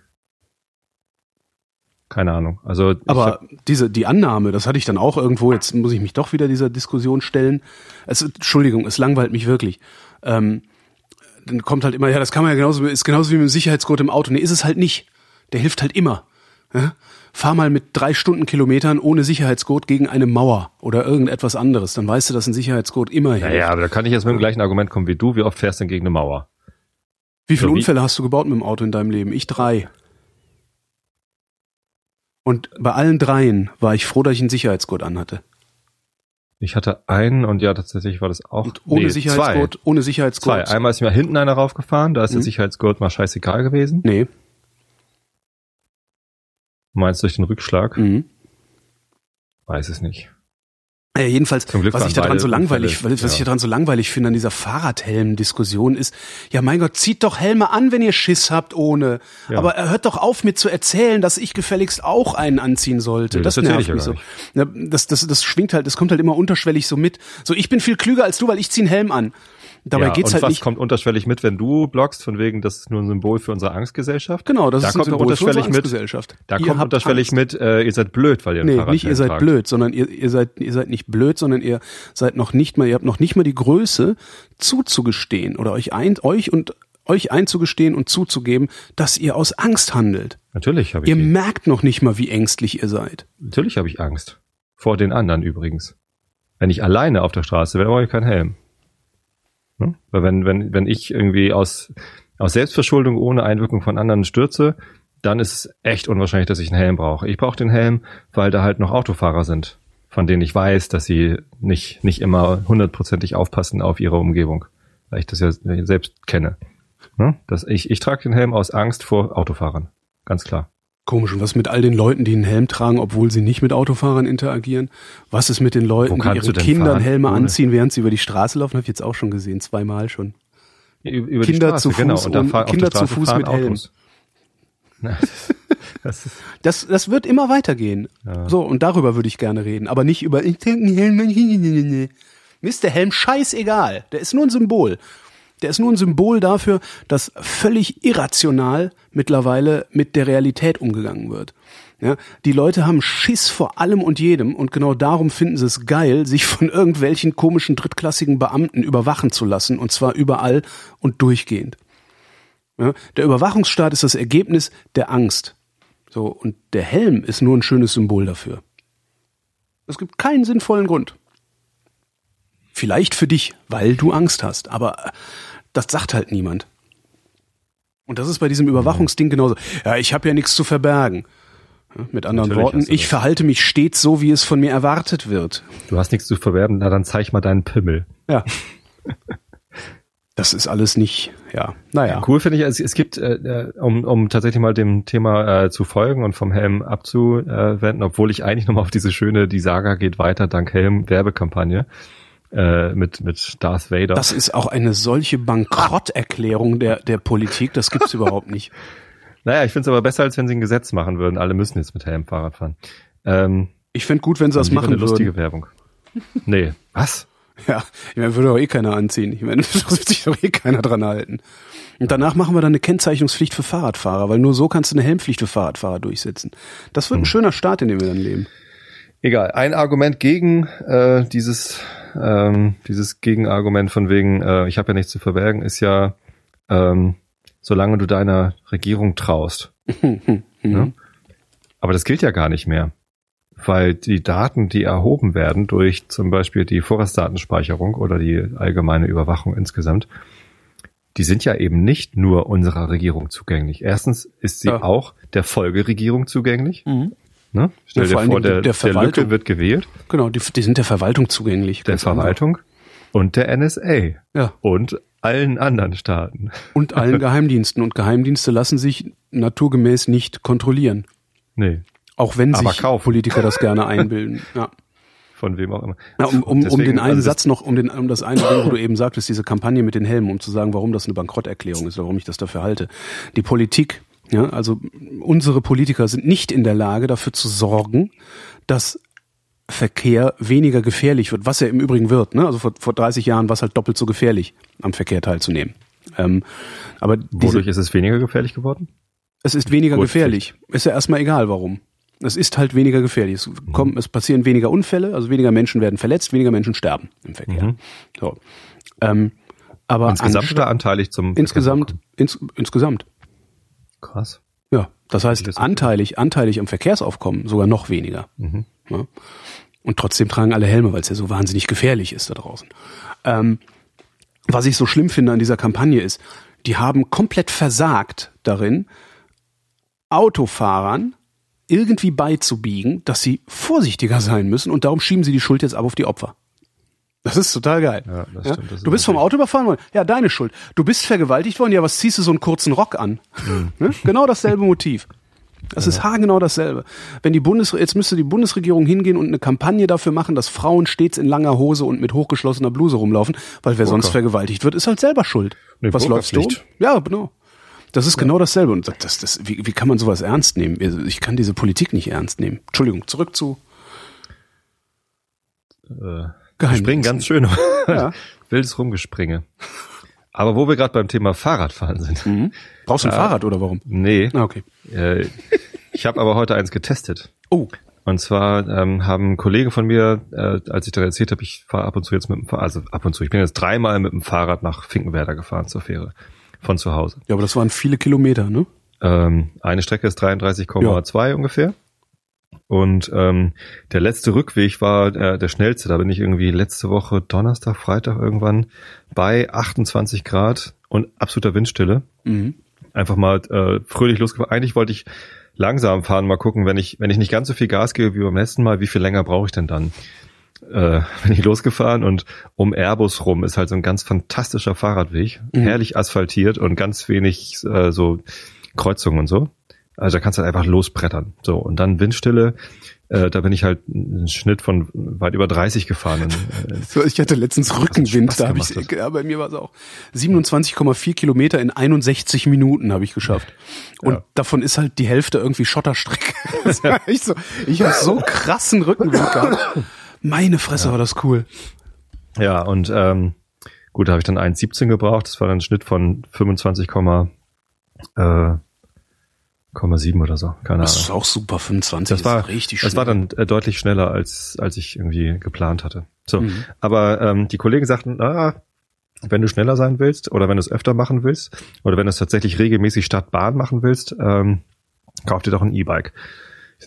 [SPEAKER 1] Keine Ahnung. Also,
[SPEAKER 2] Aber diese, die Annahme, das hatte ich dann auch irgendwo, jetzt muss ich mich doch wieder dieser Diskussion stellen. Es, Entschuldigung, es langweilt mich wirklich. Ähm, dann kommt halt immer, ja, das kann man ja genauso, ist genauso wie mit dem Sicherheitsgurt im Auto. Nee, ist es halt nicht. Der hilft halt immer. Ja? Fahr mal mit drei Stundenkilometern ohne Sicherheitsgurt gegen eine Mauer oder irgendetwas anderes. Dann weißt du, dass ein Sicherheitsgurt immer hilft.
[SPEAKER 1] naja, aber da kann ich jetzt mit dem gleichen Argument kommen wie du. Wie oft fährst du denn gegen eine Mauer?
[SPEAKER 2] Wie viele
[SPEAKER 1] So, wie-
[SPEAKER 2] Unfälle hast du gebaut mit dem Auto in deinem Leben? Ich drei. Und bei allen dreien war ich froh, dass ich einen Sicherheitsgurt anhatte.
[SPEAKER 1] Ich hatte einen und ja, tatsächlich war das auch.
[SPEAKER 2] Und ohne
[SPEAKER 1] nee,
[SPEAKER 2] Sicherheitsgurt, ohne
[SPEAKER 1] Zwei.
[SPEAKER 2] Sicherheitsgurt.
[SPEAKER 1] zwei. Einmal ist mir hinten einer raufgefahren, da ist der
[SPEAKER 2] Mhm.
[SPEAKER 1] Sicherheitsgurt mal scheißegal gewesen.
[SPEAKER 2] Nee.
[SPEAKER 1] Meinst du durch den Rückschlag?
[SPEAKER 2] Mhm.
[SPEAKER 1] Weiß es nicht.
[SPEAKER 2] Ja, jedenfalls,
[SPEAKER 1] Zum Glück
[SPEAKER 2] was ich daran so langweilig,
[SPEAKER 1] Unfälle,
[SPEAKER 2] was ich
[SPEAKER 1] ja.
[SPEAKER 2] daran so langweilig finde an dieser Fahrradhelm-Diskussion ist, ja mein Gott, zieht doch Helme an, wenn ihr Schiss habt ohne.
[SPEAKER 1] Ja.
[SPEAKER 2] Aber er hört doch auf mit zu erzählen, dass ich gefälligst auch einen anziehen sollte.
[SPEAKER 1] Nee,
[SPEAKER 2] das
[SPEAKER 1] das
[SPEAKER 2] nervt
[SPEAKER 1] ich
[SPEAKER 2] mich so. Das, das, das schwingt halt, das kommt halt immer unterschwellig so mit. So, ich bin viel klüger als du, weil ich zieh einen Helm an. Dabei
[SPEAKER 1] ja,
[SPEAKER 2] geht's
[SPEAKER 1] und
[SPEAKER 2] halt
[SPEAKER 1] was
[SPEAKER 2] nicht.
[SPEAKER 1] kommt unterschwellig mit, wenn du bloggst, von wegen, das ist nur ein Symbol für unsere Angstgesellschaft?
[SPEAKER 2] Genau, das
[SPEAKER 1] da
[SPEAKER 2] ist ein
[SPEAKER 1] kommt
[SPEAKER 2] Symbol für unsere
[SPEAKER 1] unterschwellig mit.
[SPEAKER 2] Angstgesellschaft.
[SPEAKER 1] Da
[SPEAKER 2] Ihr
[SPEAKER 1] kommt unterschwellig
[SPEAKER 2] Angst.
[SPEAKER 1] mit, äh, ihr seid blöd, weil ihr
[SPEAKER 2] Nee, nicht ihr seid
[SPEAKER 1] tragt.
[SPEAKER 2] blöd, sondern ihr, ihr seid ihr seid nicht blöd, sondern ihr seid noch nicht mal, ihr habt noch nicht mal die Größe zuzugestehen oder euch ein, euch und euch einzugestehen und zuzugeben, dass ihr aus Angst handelt.
[SPEAKER 1] Natürlich habe ich,
[SPEAKER 2] Ihr
[SPEAKER 1] die.
[SPEAKER 2] merkt noch nicht mal, wie ängstlich ihr seid.
[SPEAKER 1] natürlich habe ich Angst. Vor den anderen übrigens. Wenn ich alleine auf der Straße wäre, brauche ich keinen Helm. Ne? Weil wenn, wenn, wenn ich irgendwie aus, aus Selbstverschuldung ohne Einwirkung von anderen stürze, dann ist es echt unwahrscheinlich, dass ich einen Helm brauche. Ich brauche den Helm, weil da halt noch Autofahrer sind, von denen ich weiß, dass sie nicht, nicht immer hundertprozentig aufpassen auf ihre Umgebung. Weil ich das ja selbst kenne. Ne? Ich, ich trage den Helm aus Angst vor Autofahrern. Ganz klar.
[SPEAKER 2] Komisch. Und was mit all den Leuten, die einen Helm tragen, obwohl sie nicht mit Autofahrern interagieren? Was ist mit den Leuten, die ihren Kindern
[SPEAKER 1] fahren
[SPEAKER 2] Helme
[SPEAKER 1] ohne?
[SPEAKER 2] anziehen, während sie über die Straße laufen? Habe ich jetzt auch schon gesehen, zweimal schon.
[SPEAKER 1] Über
[SPEAKER 2] Kinder
[SPEAKER 1] Straße,
[SPEAKER 2] zu
[SPEAKER 1] genau.
[SPEAKER 2] Fuß
[SPEAKER 1] Und da
[SPEAKER 2] und
[SPEAKER 1] auf
[SPEAKER 2] Kinder zu Fuß mit Helm.
[SPEAKER 1] Das
[SPEAKER 2] Das, das wird immer weitergehen.
[SPEAKER 1] Ja.
[SPEAKER 2] So, und darüber würde ich gerne reden. Aber nicht über, ich trage einen Helm. Mir ist der Helm scheißegal. Der ist nur ein Symbol. Der ist nur ein Symbol dafür, dass völlig irrational mittlerweile mit der Realität umgegangen wird. Ja, die Leute haben Schiss vor allem und jedem und genau darum finden sie es geil, sich von irgendwelchen komischen drittklassigen Beamten überwachen zu lassen und zwar überall und durchgehend. Ja, der Überwachungsstaat ist das Ergebnis der Angst. So, und der Helm ist nur ein schönes Symbol dafür. Es gibt keinen sinnvollen Grund. Vielleicht für dich, weil du Angst hast, aber das sagt halt niemand. Und das ist bei diesem Überwachungsding genauso. Ja, ich habe ja nichts zu verbergen. Mit anderen
[SPEAKER 1] Natürlich
[SPEAKER 2] Worten, ich
[SPEAKER 1] das.
[SPEAKER 2] verhalte mich stets so, wie es von mir erwartet wird.
[SPEAKER 1] du hast nichts zu verwerten, na dann zeig mal deinen Pimmel.
[SPEAKER 2] Ja. Das ist alles nicht, ja, naja.
[SPEAKER 1] Cool finde ich, es, es gibt, äh, äh, um, um tatsächlich mal dem Thema äh, zu folgen und vom Helm abzuwenden, obwohl ich eigentlich nochmal auf diese schöne Die Saga geht weiter dank Helm Werbekampagne äh, mit, mit Darth Vader.
[SPEAKER 2] Das ist auch eine solche Bankrotterklärung der, der Politik, das gibt's überhaupt nicht.
[SPEAKER 1] naja, ich finde es aber besser, als wenn sie ein Gesetz machen würden. Alle müssen jetzt mit Helm Fahrrad fahren. Ähm,
[SPEAKER 2] Ich fänd gut, wenn sie das machen
[SPEAKER 1] eine lustige
[SPEAKER 2] würden.
[SPEAKER 1] Werbung. Nee, was?
[SPEAKER 2] Ja, ich meine, würde doch eh keiner anziehen. Ich meine, das wird sich doch eh keiner dran halten. Und danach machen wir dann eine Kennzeichnungspflicht für Fahrradfahrer, weil nur so kannst du eine Helmpflicht für Fahrradfahrer durchsetzen. Das wird ein schöner Start, in dem wir dann leben.
[SPEAKER 1] Egal. Ein Argument gegen äh, dieses ähm, dieses Gegenargument von wegen, äh, ich habe ja nichts zu verbergen, ist ja, ähm, solange du deiner Regierung traust. ne? Aber das gilt ja gar nicht mehr, weil die Daten, die erhoben werden durch zum Beispiel die Vorratsdatenspeicherung oder die allgemeine Überwachung insgesamt, die sind ja eben nicht nur unserer Regierung zugänglich. Erstens ist sie
[SPEAKER 2] Ja.
[SPEAKER 1] auch der Folgeregierung zugänglich.
[SPEAKER 2] Mhm.
[SPEAKER 1] Ne? Stell
[SPEAKER 2] Ja,
[SPEAKER 1] dir vor, der,
[SPEAKER 2] der
[SPEAKER 1] der. Lücke wird gewählt,
[SPEAKER 2] Genau, die, die sind der Verwaltung zugänglich.
[SPEAKER 1] der. Verwaltung und der NSA
[SPEAKER 2] Ja.
[SPEAKER 1] und allen anderen Staaten.
[SPEAKER 2] Und allen Geheimdiensten. Und Geheimdienste lassen sich naturgemäß nicht kontrollieren.
[SPEAKER 1] Nee,
[SPEAKER 2] Auch wenn
[SPEAKER 1] Aber
[SPEAKER 2] sich
[SPEAKER 1] kaufen.
[SPEAKER 2] Politiker das gerne einbilden. Ja.
[SPEAKER 1] von wem auch immer.
[SPEAKER 2] Na, um, um, um
[SPEAKER 1] Deswegen,
[SPEAKER 2] den einen
[SPEAKER 1] also
[SPEAKER 2] Satz noch, um den, um das eine Ding, wo du eben sagtest, diese Kampagne mit den Helmen, um zu sagen, warum das eine Bankrotterklärung ist, warum ich das dafür halte. Die Politik, ja, also unsere Politiker sind nicht in der Lage, dafür zu sorgen, dass Verkehr weniger gefährlich wird, was er im Übrigen wird. Ne? Also vor, vor 30 Jahren war es halt doppelt so gefährlich, am Verkehr teilzunehmen. Ähm, aber
[SPEAKER 1] Wodurch ist es weniger gefährlich geworden?
[SPEAKER 2] es ist weniger
[SPEAKER 1] Gut,
[SPEAKER 2] gefährlich. Ist ja erstmal egal, warum. Es ist halt weniger gefährlich. Es, kommen, es passieren weniger Unfälle, also weniger Menschen werden verletzt, weniger Menschen sterben im Verkehr.
[SPEAKER 1] Mhm.
[SPEAKER 2] So. Ähm, aber
[SPEAKER 1] Insgesamt oder anteilig zum
[SPEAKER 2] insgesamt, ins, insgesamt.
[SPEAKER 1] Krass.
[SPEAKER 2] Ja, das heißt anteilig, anteilig am Verkehrsaufkommen sogar noch weniger.
[SPEAKER 1] Mhm.
[SPEAKER 2] Ja. Und trotzdem tragen alle Helme, weil es ja so wahnsinnig gefährlich ist da draußen. Ähm, was ich so schlimm finde an dieser Kampagne ist, die haben komplett versagt darin, Autofahrern irgendwie beizubiegen, dass sie vorsichtiger sein müssen und darum schieben sie die Schuld jetzt ab auf die Opfer. Das ist total geil.
[SPEAKER 1] Ja, das
[SPEAKER 2] Ja?
[SPEAKER 1] stimmt, das
[SPEAKER 2] Du bist vom Auto überfahren worden. Ja, deine Schuld. Du bist vergewaltigt worden. Ja, was ziehst du so einen kurzen Rock an?
[SPEAKER 1] Hm.
[SPEAKER 2] Ne? Genau dasselbe Motiv. Das ist haargenau dasselbe. Wenn die Bundes jetzt müsste die Bundesregierung hingehen und eine Kampagne dafür machen, dass Frauen stets in langer Hose und mit hochgeschlossener Bluse rumlaufen, weil wer sonst vergewaltigt wird, ist halt selber schuld.
[SPEAKER 1] Nee,
[SPEAKER 2] Was läufst du? um? Ja, genau. Das ist genau dasselbe. Und das, das, wie, wie kann man sowas ernst nehmen? Also Ich kann diese Politik nicht ernst nehmen. Entschuldigung, zurück zu
[SPEAKER 1] Äh. Springen ganz schön.
[SPEAKER 2] Ja.
[SPEAKER 1] Wildes Rumgespringe. Aber wo wir gerade beim Thema Fahrradfahren sind.
[SPEAKER 2] Mhm. Brauchst du ein Fahrrad oder warum?
[SPEAKER 1] Nee,
[SPEAKER 2] Ah, okay.
[SPEAKER 1] äh, ich habe aber heute eins getestet.
[SPEAKER 2] Oh,
[SPEAKER 1] Und zwar ähm, haben Kollegen von mir, äh, als ich da erzählt habe, ich fahre ab und zu jetzt mit dem Fahrrad, also ab und zu, ich bin jetzt dreimal mit dem Fahrrad nach Finkenwerder gefahren zur Fähre von zu Hause.
[SPEAKER 2] ja, aber das waren viele Kilometer, ne?
[SPEAKER 1] Ähm, eine Strecke ist 33,2 ungefähr. Und ähm, der letzte Rückweg war äh, der schnellste. Da bin ich irgendwie letzte Woche Donnerstag, Freitag irgendwann bei 28 Grad und absoluter Windstille.
[SPEAKER 2] Mhm.
[SPEAKER 1] Einfach mal äh, fröhlich losgefahren. Eigentlich wollte ich langsam fahren, mal gucken, wenn ich wenn ich nicht ganz so viel Gas gebe wie beim letzten Mal, wie viel länger brauche ich denn dann? Äh, bin ich losgefahren und um Airbus rum ist halt so ein ganz fantastischer Fahrradweg,
[SPEAKER 2] Mhm.
[SPEAKER 1] herrlich asphaltiert und ganz wenig äh, so Kreuzungen und so. Also da kannst du halt einfach losbrettern. So, und dann Windstille, äh, da bin ich halt einen Schnitt von weit über 30 gefahren. Äh,
[SPEAKER 2] So, Ich hatte letztens Rückenwind, da habe ich ja, bei mir war es auch 27,4 Kilometer in 61 Minuten habe ich geschafft. Und
[SPEAKER 1] Ja.
[SPEAKER 2] davon ist halt die Hälfte irgendwie Schotterstrecke. War echt so, ich habe so krassen Rückenwind gehabt. Meine Fresse war das cool.
[SPEAKER 1] ja, und ähm, gut, da habe ich dann 1,17 gebraucht. Das war dann ein Schnitt von 25, äh, 0,7 oder so. Keine
[SPEAKER 2] Das
[SPEAKER 1] Ahnung.
[SPEAKER 2] ist auch super, 25
[SPEAKER 1] Das war
[SPEAKER 2] ist richtig
[SPEAKER 1] Das war dann äh, deutlich schneller als als ich irgendwie geplant hatte. So,
[SPEAKER 2] Mhm.
[SPEAKER 1] aber ähm, die Kollegen sagten, ah, wenn du schneller sein willst oder wenn du es öfter machen willst oder wenn du es tatsächlich regelmäßig statt Bahn machen willst, ähm, kauf dir doch ein E-Bike.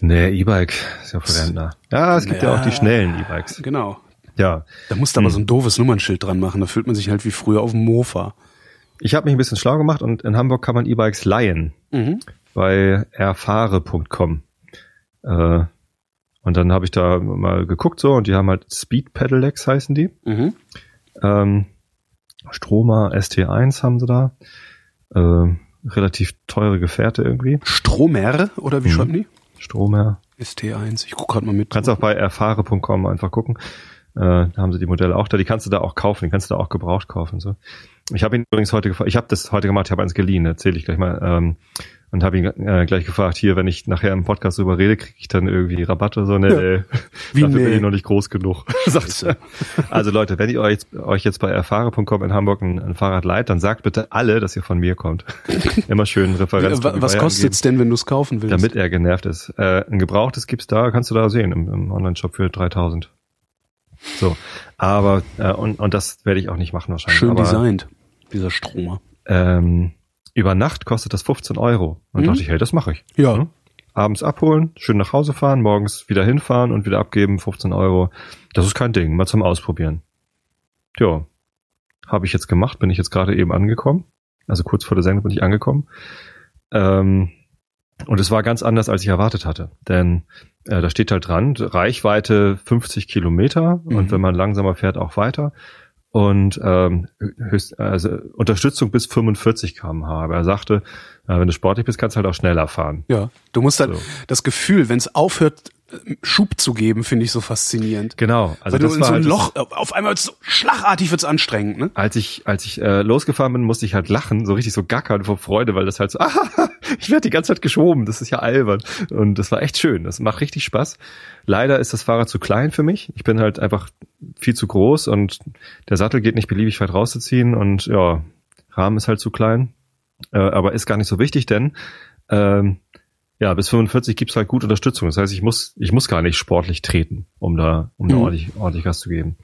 [SPEAKER 1] Nee, E-Bike ist ja für Rentner. Ja, es gibt ja,
[SPEAKER 2] Ja.
[SPEAKER 1] auch die schnellen E-Bikes.
[SPEAKER 2] Genau.
[SPEAKER 1] Ja,
[SPEAKER 2] Da musst du aber so ein doofes Nummernschild dran machen, da fühlt man sich halt wie früher auf dem Mofa.
[SPEAKER 1] ich habe mich ein bisschen schlau gemacht und in Hamburg kann man E-Bikes leihen.
[SPEAKER 2] Mhm.
[SPEAKER 1] Bei erfahre.com. Äh, und dann habe ich da mal geguckt so und die haben halt Speed Pedelecs heißen die.
[SPEAKER 2] Mhm.
[SPEAKER 1] Ähm, Stroma ST1 haben sie da. Äh, relativ teure Gefährte irgendwie.
[SPEAKER 2] Stromer, oder wie
[SPEAKER 1] Mhm.
[SPEAKER 2] schreiben die?
[SPEAKER 1] Stromer.
[SPEAKER 2] ST1, ich guck gerade mal mit.
[SPEAKER 1] Kannst auch bei erfahre.com einfach gucken. Äh, da haben sie die Modelle auch da. Die kannst du da auch kaufen. Die kannst du da auch gebraucht kaufen. So. Ich habe ihn übrigens heute. Ich habe das heute gemacht. Ich habe eins geliehen. Erzähle ich gleich mal. Ähm, und habe ihn äh, gleich gefragt, hier, wenn ich nachher im Podcast drüber rede, kriege ich dann irgendwie Rabatt oder so? Nee,
[SPEAKER 2] Ja.
[SPEAKER 1] nee.
[SPEAKER 2] Wie
[SPEAKER 1] dafür bin
[SPEAKER 2] nee?
[SPEAKER 1] ich noch nicht groß genug. sagt er. Also Leute, wenn ihr euch, euch jetzt bei erfahre.com in Hamburg ein, ein Fahrrad leiht, dann sagt bitte alle, dass ihr von mir kommt. Immer schön Referenz.
[SPEAKER 2] Wa- Was kostet's denn, wenn du es kaufen willst?
[SPEAKER 1] Damit er genervt ist. Äh, ein gebrauchtes gibt's da, kannst du da sehen im, im Online-Shop für 3000. So, aber äh, und, und das werde ich auch nicht machen wahrscheinlich.
[SPEAKER 2] Schön
[SPEAKER 1] aber,
[SPEAKER 2] designt, dieser Stromer.
[SPEAKER 1] Ähm, über Nacht kostet das 15 Euro. Und
[SPEAKER 2] Mhm.
[SPEAKER 1] dachte ich, hey, das mache ich.
[SPEAKER 2] Ja.
[SPEAKER 1] Hm? Abends abholen, schön nach Hause fahren, morgens wieder hinfahren und wieder abgeben, 15 Euro. Das ist kein Ding, mal zum Ausprobieren. Ja, habe ich jetzt gemacht, bin ich jetzt gerade eben angekommen. Also kurz vor der Sendung bin ich angekommen. Ähm, und es war ganz anders, als ich erwartet hatte. Denn äh, da steht halt dran, Reichweite 50 Kilometer
[SPEAKER 2] Mhm.
[SPEAKER 1] und wenn man langsamer fährt, auch weiter. Und ähm, höchst, also Unterstützung bis 45 km/h. Aber er sagte, äh, wenn du sportlich bist, kannst du halt auch schneller fahren.
[SPEAKER 2] Ja. Du musst halt
[SPEAKER 1] So.
[SPEAKER 2] das Gefühl, wenn es aufhört, Schub zu geben, finde ich so faszinierend.
[SPEAKER 1] Genau. Also
[SPEAKER 2] Weil du
[SPEAKER 1] das
[SPEAKER 2] in
[SPEAKER 1] war
[SPEAKER 2] so ein
[SPEAKER 1] halt
[SPEAKER 2] Loch, auf einmal wird's so schlagartig wird's anstrengend, ne?
[SPEAKER 1] als ich als ich äh, losgefahren bin, musste ich halt lachen, so richtig so gackern vor Freude, weil das halt so, ah, ich werde die ganze Zeit geschoben, das ist ja albern und das war echt schön, das macht richtig Spaß. Leider ist das Fahrrad zu klein für mich. Ich bin halt einfach viel zu groß und der Sattel geht nicht beliebig weit rauszuziehen und ja, Rahmen ist halt zu klein, äh, aber ist gar nicht so wichtig, denn ähm, ja, bis 45 gibt's halt gut Unterstützung. Das heißt, ich muss, ich muss gar nicht sportlich treten, um da, um da
[SPEAKER 2] Mhm.
[SPEAKER 1] ordentlich, ordentlich Gas zu geben.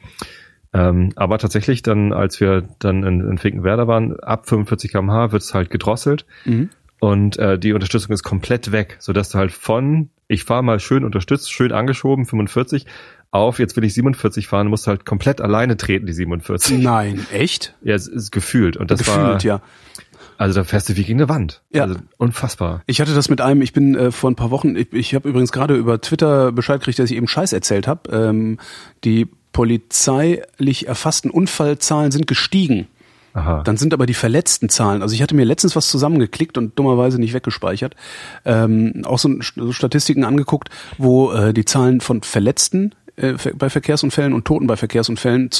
[SPEAKER 1] Ähm, aber tatsächlich dann, als wir dann in, in Finkenwerder waren, ab 45 km/h wird's halt gedrosselt
[SPEAKER 2] Mhm.
[SPEAKER 1] und äh, die Unterstützung ist komplett weg, sodass du halt von, ich fahre mal schön unterstützt, schön angeschoben, 45, auf, jetzt will ich 47 fahren, musst halt komplett alleine treten, die 47.
[SPEAKER 2] Nein, echt?
[SPEAKER 1] Ja, es ist gefühlt. Und das
[SPEAKER 2] Gefühlt,
[SPEAKER 1] war,
[SPEAKER 2] ja.
[SPEAKER 1] Also da fährst du wie gegen eine Wand.
[SPEAKER 2] Ja.
[SPEAKER 1] Also unfassbar.
[SPEAKER 2] Ich hatte das mit einem, ich bin äh, vor ein paar Wochen, ich, ich habe übrigens gerade über Twitter Bescheid gekriegt, dass ich eben Scheiß erzählt habe. Ähm, die polizeilich erfassten Unfallzahlen sind gestiegen.
[SPEAKER 1] Aha.
[SPEAKER 2] Dann sind aber die verletzten Zahlen, also ich hatte mir letztens was zusammengeklickt und dummerweise nicht weggespeichert, ähm, auch so, so Statistiken angeguckt, wo äh, die Zahlen von Verletzten äh, bei Verkehrsunfällen und Toten bei Verkehrsunfällen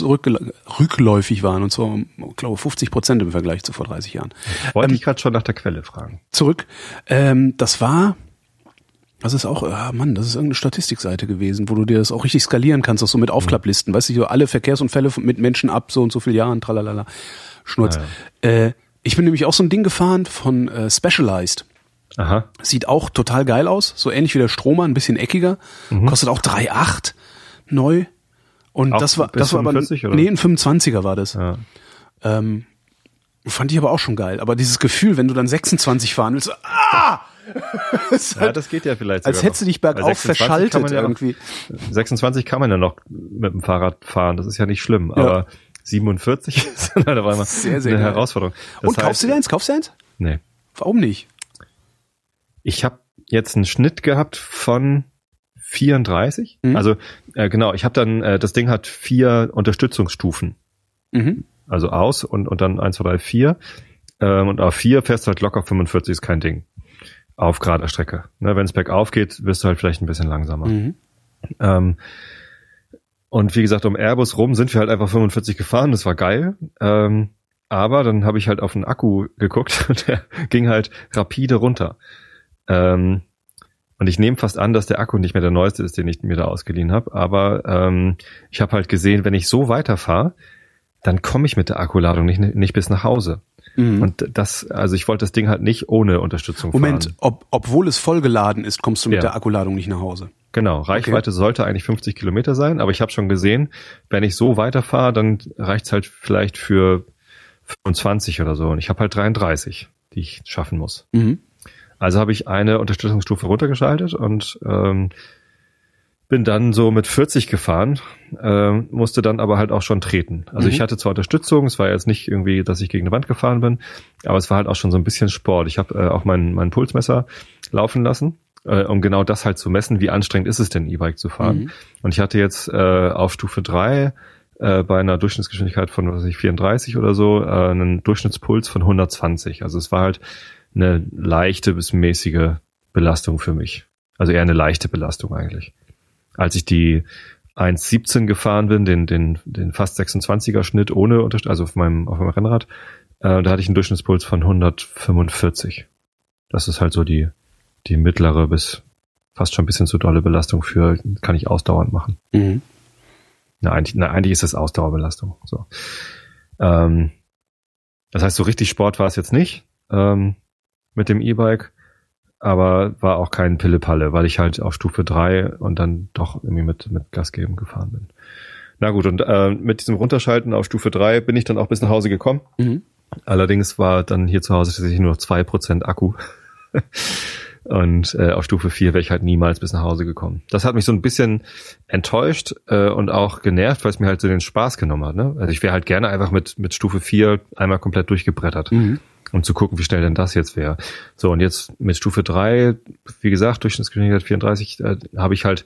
[SPEAKER 2] rückläufig waren und so, ich glaube 50 Prozent im Vergleich zu vor 30 Jahren.
[SPEAKER 1] Wollte ich gerade schon nach der Quelle fragen.
[SPEAKER 2] Zurück, ähm, das war das ist auch, ah Mann, das ist irgendeine Statistikseite gewesen, wo du dir das auch richtig skalieren kannst, auch so mit Aufklapplisten. Weißt du, so alle Verkehrsunfälle mit Menschen ab so und so viel Jahren, tralalala, Schnurz. Äh, ich bin nämlich auch so ein Ding gefahren von äh, Specialized.
[SPEAKER 1] Aha.
[SPEAKER 2] Sieht auch total geil aus, so ähnlich wie der Stromer, ein bisschen eckiger. Kostet auch 3,8 neu. Und
[SPEAKER 1] Auch
[SPEAKER 2] das war, das war aber,
[SPEAKER 1] 45, oder?
[SPEAKER 2] nee, ein 25er war das.
[SPEAKER 1] Ja.
[SPEAKER 2] Ähm, fand ich aber auch schon geil. Aber dieses Gefühl, wenn du dann 26 fahren willst, ah!
[SPEAKER 1] ja,
[SPEAKER 2] halt,
[SPEAKER 1] das geht ja vielleicht
[SPEAKER 2] als hättest du dich bergauf
[SPEAKER 1] 26 kann
[SPEAKER 2] verschaltet
[SPEAKER 1] ja
[SPEAKER 2] irgendwie.
[SPEAKER 1] Noch, 26 kann man ja noch mit dem Fahrrad fahren, das ist ja nicht schlimm. Aber 47 ist dann halt auf einmal
[SPEAKER 2] Sehr, sehr
[SPEAKER 1] eine
[SPEAKER 2] geil.
[SPEAKER 1] Herausforderung. Das
[SPEAKER 2] Und kaufst du dir eins? Kaufst du eins?
[SPEAKER 1] Nee.
[SPEAKER 2] Warum nicht?
[SPEAKER 1] Ich habe jetzt einen Schnitt gehabt von 34.
[SPEAKER 2] Mhm.
[SPEAKER 1] Also äh, genau, ich habe dann, äh, das Ding hat vier Unterstützungsstufen.
[SPEAKER 2] Mhm.
[SPEAKER 1] Also aus und, und dann 1, 2, 3, 4. Ähm, und auf 4 fährst du halt locker 45, ist kein Ding. Auf gerader Strecke. Ne, Wenn es bergauf geht, wirst du halt vielleicht ein bisschen langsamer.
[SPEAKER 2] Mhm.
[SPEAKER 1] Ähm, und wie gesagt, um Airbus rum sind wir halt einfach 45 gefahren, das war geil. Ähm, aber dann habe ich halt auf den Akku geguckt und der ging halt rapide runter. Ähm, und ich nehme fast an, dass der Akku nicht mehr der neueste ist, den ich mir da ausgeliehen habe. Aber ähm, ich habe halt gesehen, wenn ich so weiterfahre, dann komme ich mit der Akkuladung nicht, nicht bis nach Hause.
[SPEAKER 2] Mhm.
[SPEAKER 1] Und das, also ich wollte das Ding halt nicht ohne Unterstützung
[SPEAKER 2] Moment,
[SPEAKER 1] fahren.
[SPEAKER 2] ob, obwohl es vollgeladen ist, kommst du mit
[SPEAKER 1] Ja.
[SPEAKER 2] der Akkuladung nicht nach Hause.
[SPEAKER 1] Genau, Reichweite sollte eigentlich 50 Kilometer sein, aber ich habe schon gesehen, wenn ich so weiterfahre, dann reicht's halt vielleicht für 25 oder so. Und ich habe halt 33, die ich schaffen muss.
[SPEAKER 2] Mhm.
[SPEAKER 1] Also habe ich eine Unterstützungsstufe runtergeschaltet und ähm, bin dann so mit 40 gefahren, ähm, musste dann aber halt auch schon treten. Also
[SPEAKER 2] Mhm.
[SPEAKER 1] ich hatte zwar Unterstützung, es war jetzt nicht irgendwie, dass ich gegen eine Wand gefahren bin, aber es war halt auch schon so ein bisschen Sport. Ich habe äh, auch mein, mein Pulsmesser laufen lassen, äh, um genau das halt zu messen, wie anstrengend ist es denn, E-Bike zu fahren.
[SPEAKER 2] Mhm.
[SPEAKER 1] Und ich hatte jetzt äh, auf Stufe 3 äh, bei einer Durchschnittsgeschwindigkeit von, was weiß ich, 34 oder so, äh, einen Durchschnittspuls von 120. Also es war halt eine leichte bis mäßige Belastung für mich. Also eher eine leichte Belastung eigentlich. Als ich die 1,17 gefahren bin, den, den, den fast 26er Schnitt ohne Unterstützung, also auf meinem, auf meinem Rennrad, äh, da hatte ich einen Durchschnittspuls von 145. Das ist halt so die, die mittlere bis fast schon ein bisschen zu dolle Belastung für, kann ich ausdauernd machen. Mhm. Na, eigentlich, na, eigentlich ist das Ausdauerbelastung. So. Ähm, das heißt, so richtig Sport war es jetzt nicht ähm, mit dem E-Bike, aber war auch kein Pillepalle, weil ich halt auf Stufe drei und dann doch irgendwie mit, mit Gas geben gefahren bin. Na gut, und äh, mit diesem Runterschalten auf Stufe drei bin ich dann auch bis nach Hause gekommen. Mhm. Allerdings war dann hier zu Hause tatsächlich nur noch zwei Prozent Akku. Und äh, auf Stufe 4 wäre ich halt niemals bis nach Hause gekommen. Das hat mich so ein bisschen enttäuscht äh, und auch genervt, weil es mir halt so den Spaß genommen hat. Ne? Also ich wäre halt gerne einfach mit, mit Stufe 4 einmal komplett durchgebrettert. Mhm. Um zu gucken, wie schnell denn das jetzt wäre. So, und jetzt mit Stufe 3, wie gesagt, Durchschnittsgeschwindigkeit 34, äh, habe ich halt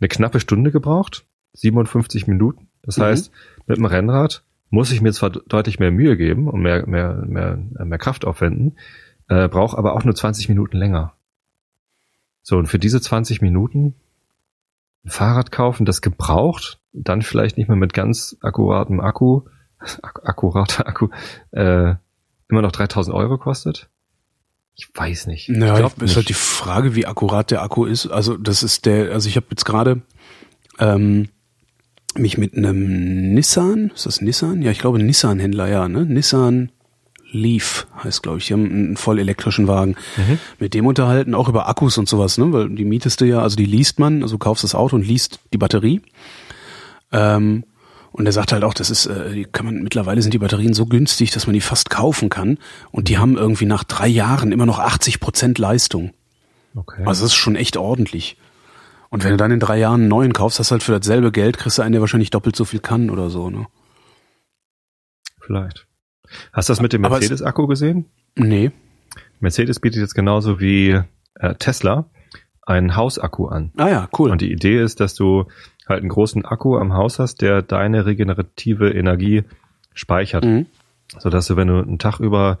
[SPEAKER 1] eine knappe Stunde gebraucht, 57 Minuten. Das mhm. heißt, mit dem Rennrad muss ich mir zwar deutlich mehr Mühe geben und mehr, mehr, mehr, mehr Kraft aufwenden, äh, brauche aber auch nur 20 Minuten länger. So, und für diese 20 Minuten ein Fahrrad kaufen, das gebraucht, dann vielleicht nicht mehr mit ganz akkuratem Akku, ak akkurater Akku, äh, immer noch 3000 Euro kostet? Ich weiß nicht.
[SPEAKER 2] Naja, ich glaub, ist halt die Frage, wie akkurat der Akku ist. Also das ist der, also ich habe jetzt gerade ähm, mich mit einem Nissan, ist das Nissan? Ja, ich glaube Nissan-Händler, ja, ne? Nissan Leaf heißt, glaube ich. Die haben einen voll elektrischen Wagen. Mhm. Mit dem unterhalten, auch über Akkus und sowas, ne? Weil die mietest du ja, also die liest man, also du kaufst das Auto und liest die Batterie. Ähm, und er sagt halt auch, das ist, äh, die kann man, mittlerweile sind die Batterien so günstig, dass man die fast kaufen kann. Und die haben irgendwie nach drei Jahren immer noch 80 Prozent Leistung. Okay. Also das ist schon echt ordentlich. Und wenn du dann in drei Jahren einen neuen kaufst, hast du halt für dasselbe Geld, kriegst du einen, der wahrscheinlich doppelt so viel kann oder so, ne?
[SPEAKER 1] Vielleicht. Hast du das mit dem Mercedes-Akku gesehen?
[SPEAKER 2] Nee.
[SPEAKER 1] Mercedes bietet jetzt genauso wie äh, Tesla einen Hausakku an.
[SPEAKER 2] Ah ja, cool.
[SPEAKER 1] Und die Idee ist, dass du halt einen großen Akku am Haus hast, der deine regenerative Energie speichert. Mhm. Sodass du, wenn du einen Tag über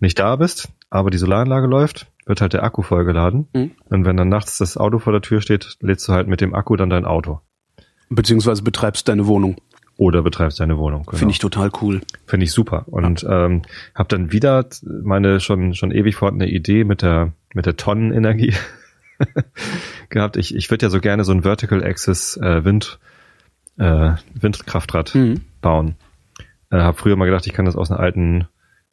[SPEAKER 1] nicht da bist, aber die Solaranlage läuft, wird halt der Akku vollgeladen. Mhm. Und wenn dann nachts das Auto vor der Tür steht, lädst du halt mit dem Akku dann dein Auto.
[SPEAKER 2] Beziehungsweise betreibst deine Wohnung.
[SPEAKER 1] Oder betreibst deine Wohnung.
[SPEAKER 2] Genau. Finde ich total cool.
[SPEAKER 1] Finde ich super. Und ja. ähm, habe dann wieder meine schon schon ewig vorhandene Idee mit der mit der Tonnenenergie gehabt. Ich, ich würde ja so gerne so ein Vertical Axis äh, Wind äh, Windkraftrad mhm. bauen. Äh, habe früher mal gedacht, ich kann das aus einer alten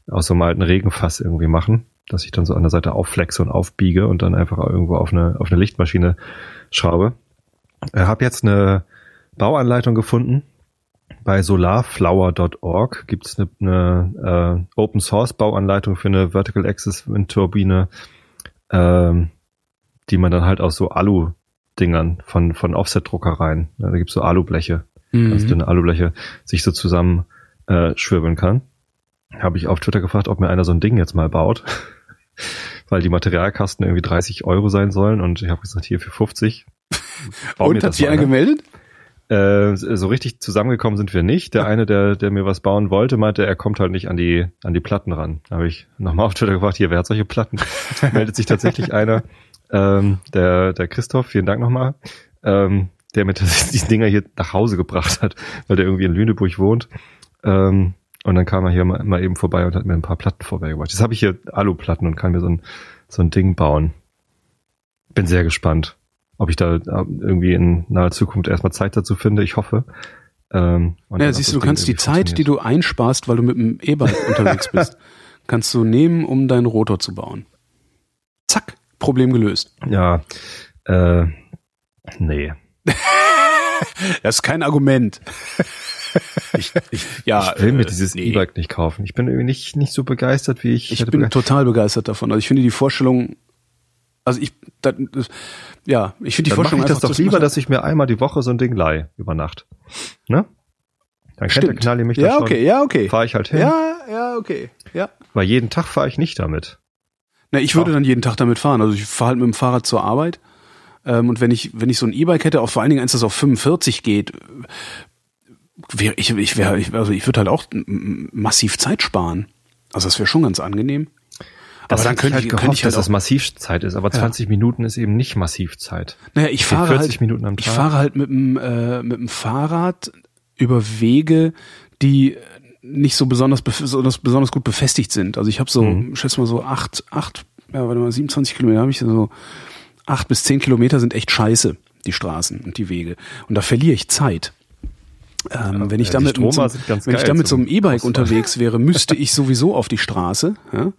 [SPEAKER 1] aus so einem alten Regenfass irgendwie machen, dass ich dann so an der Seite aufflexe und aufbiege und dann einfach irgendwo auf eine auf eine Lichtmaschine schraube. Äh, habe jetzt eine Bauanleitung gefunden bei solarflower.org gibt es eine, eine äh, Open Source Bauanleitung für eine Vertical Axis Windturbine, ähm, die man dann halt aus so Alu-Dingern von, von Offset-Druckereien, da gibt's so Alubleche, mhm. ganz dünne Alubleche, sich so zusammen äh, schwirbeln kann. Habe ich auf Twitter gefragt, ob mir einer so ein Ding jetzt mal baut. Weil die Materialkasten irgendwie 30 Euro sein sollen und ich habe gesagt, hier für 50.
[SPEAKER 2] und hat sich angemeldet?
[SPEAKER 1] Äh, so richtig zusammengekommen sind wir nicht. Der eine, der, der mir was bauen wollte, meinte, er kommt halt nicht an die, an die Platten ran. Da habe ich nochmal auf Twitter gefragt, hier, wer hat solche Platten? Meldet sich tatsächlich einer, ähm, der, der Christoph, vielen Dank nochmal, ähm, der mir die Dinger hier nach Hause gebracht hat, weil der irgendwie in Lüneburg wohnt. Ähm, und dann kam er hier mal, mal eben vorbei und hat mir ein paar Platten vorbeigebracht. Jetzt habe ich hier Aluplatten und kann mir so ein, so ein Ding bauen. Bin sehr gespannt ob ich da irgendwie in naher Zukunft erstmal Zeit dazu finde. Ich hoffe.
[SPEAKER 2] Ähm, ja, siehst du, du kannst die Zeit, die du einsparst, weil du mit dem E-Bike unterwegs bist, kannst du nehmen, um deinen Rotor zu bauen. Zack, Problem gelöst.
[SPEAKER 1] Ja, äh, nee.
[SPEAKER 2] das ist kein Argument.
[SPEAKER 1] Ich, ich, ja, ich will mir äh, dieses nee. E-Bike nicht kaufen. Ich bin irgendwie nicht, nicht so begeistert, wie ich.
[SPEAKER 2] Ich bin begeistert. total begeistert davon. Also ich finde die Vorstellung also ich, das, ja, ich finde die Dann Vorstellung
[SPEAKER 1] ich das doch lieber, dass ich mir einmal die Woche so ein Ding leih über Nacht. Ne? Dann kennt der Knalli mich
[SPEAKER 2] ja, okay, schon. Ja, okay,
[SPEAKER 1] Fahre ich halt hin.
[SPEAKER 2] Ja, ja, okay, ja.
[SPEAKER 1] Weil jeden Tag fahre ich nicht damit.
[SPEAKER 2] Na, ich würde dann jeden Tag damit fahren. Also ich fahre halt mit dem Fahrrad zur Arbeit. Ähm, und wenn ich, wenn ich so ein E-Bike hätte, auch vor allen Dingen eins, das auf 45 geht, wäre ich, ich wäre, ich, also ich würde halt auch massiv Zeit sparen. Also das wäre schon ganz angenehm.
[SPEAKER 1] Das aber dann könnte ich, halt gehofft, ich halt dass das Massivzeit ist, aber 20 ja. Minuten ist eben nicht Massivzeit.
[SPEAKER 2] Naja, ich fahre 40 halt,
[SPEAKER 1] Minuten am Tag.
[SPEAKER 2] Ich fahre halt mit dem, äh, mit dem Fahrrad über Wege, die nicht so besonders, besonders, besonders gut befestigt sind. Also ich habe so, mhm. schätze mal so acht, acht ja, warte mal, 27 Kilometer habe ich so, acht bis zehn Kilometer sind echt scheiße, die Straßen und die Wege. Und da verliere ich Zeit. Ähm, ja, wenn ich damit, mit so, wenn ich damit so einem E-Bike unterwegs wäre, müsste ich sowieso auf die Straße. Ja?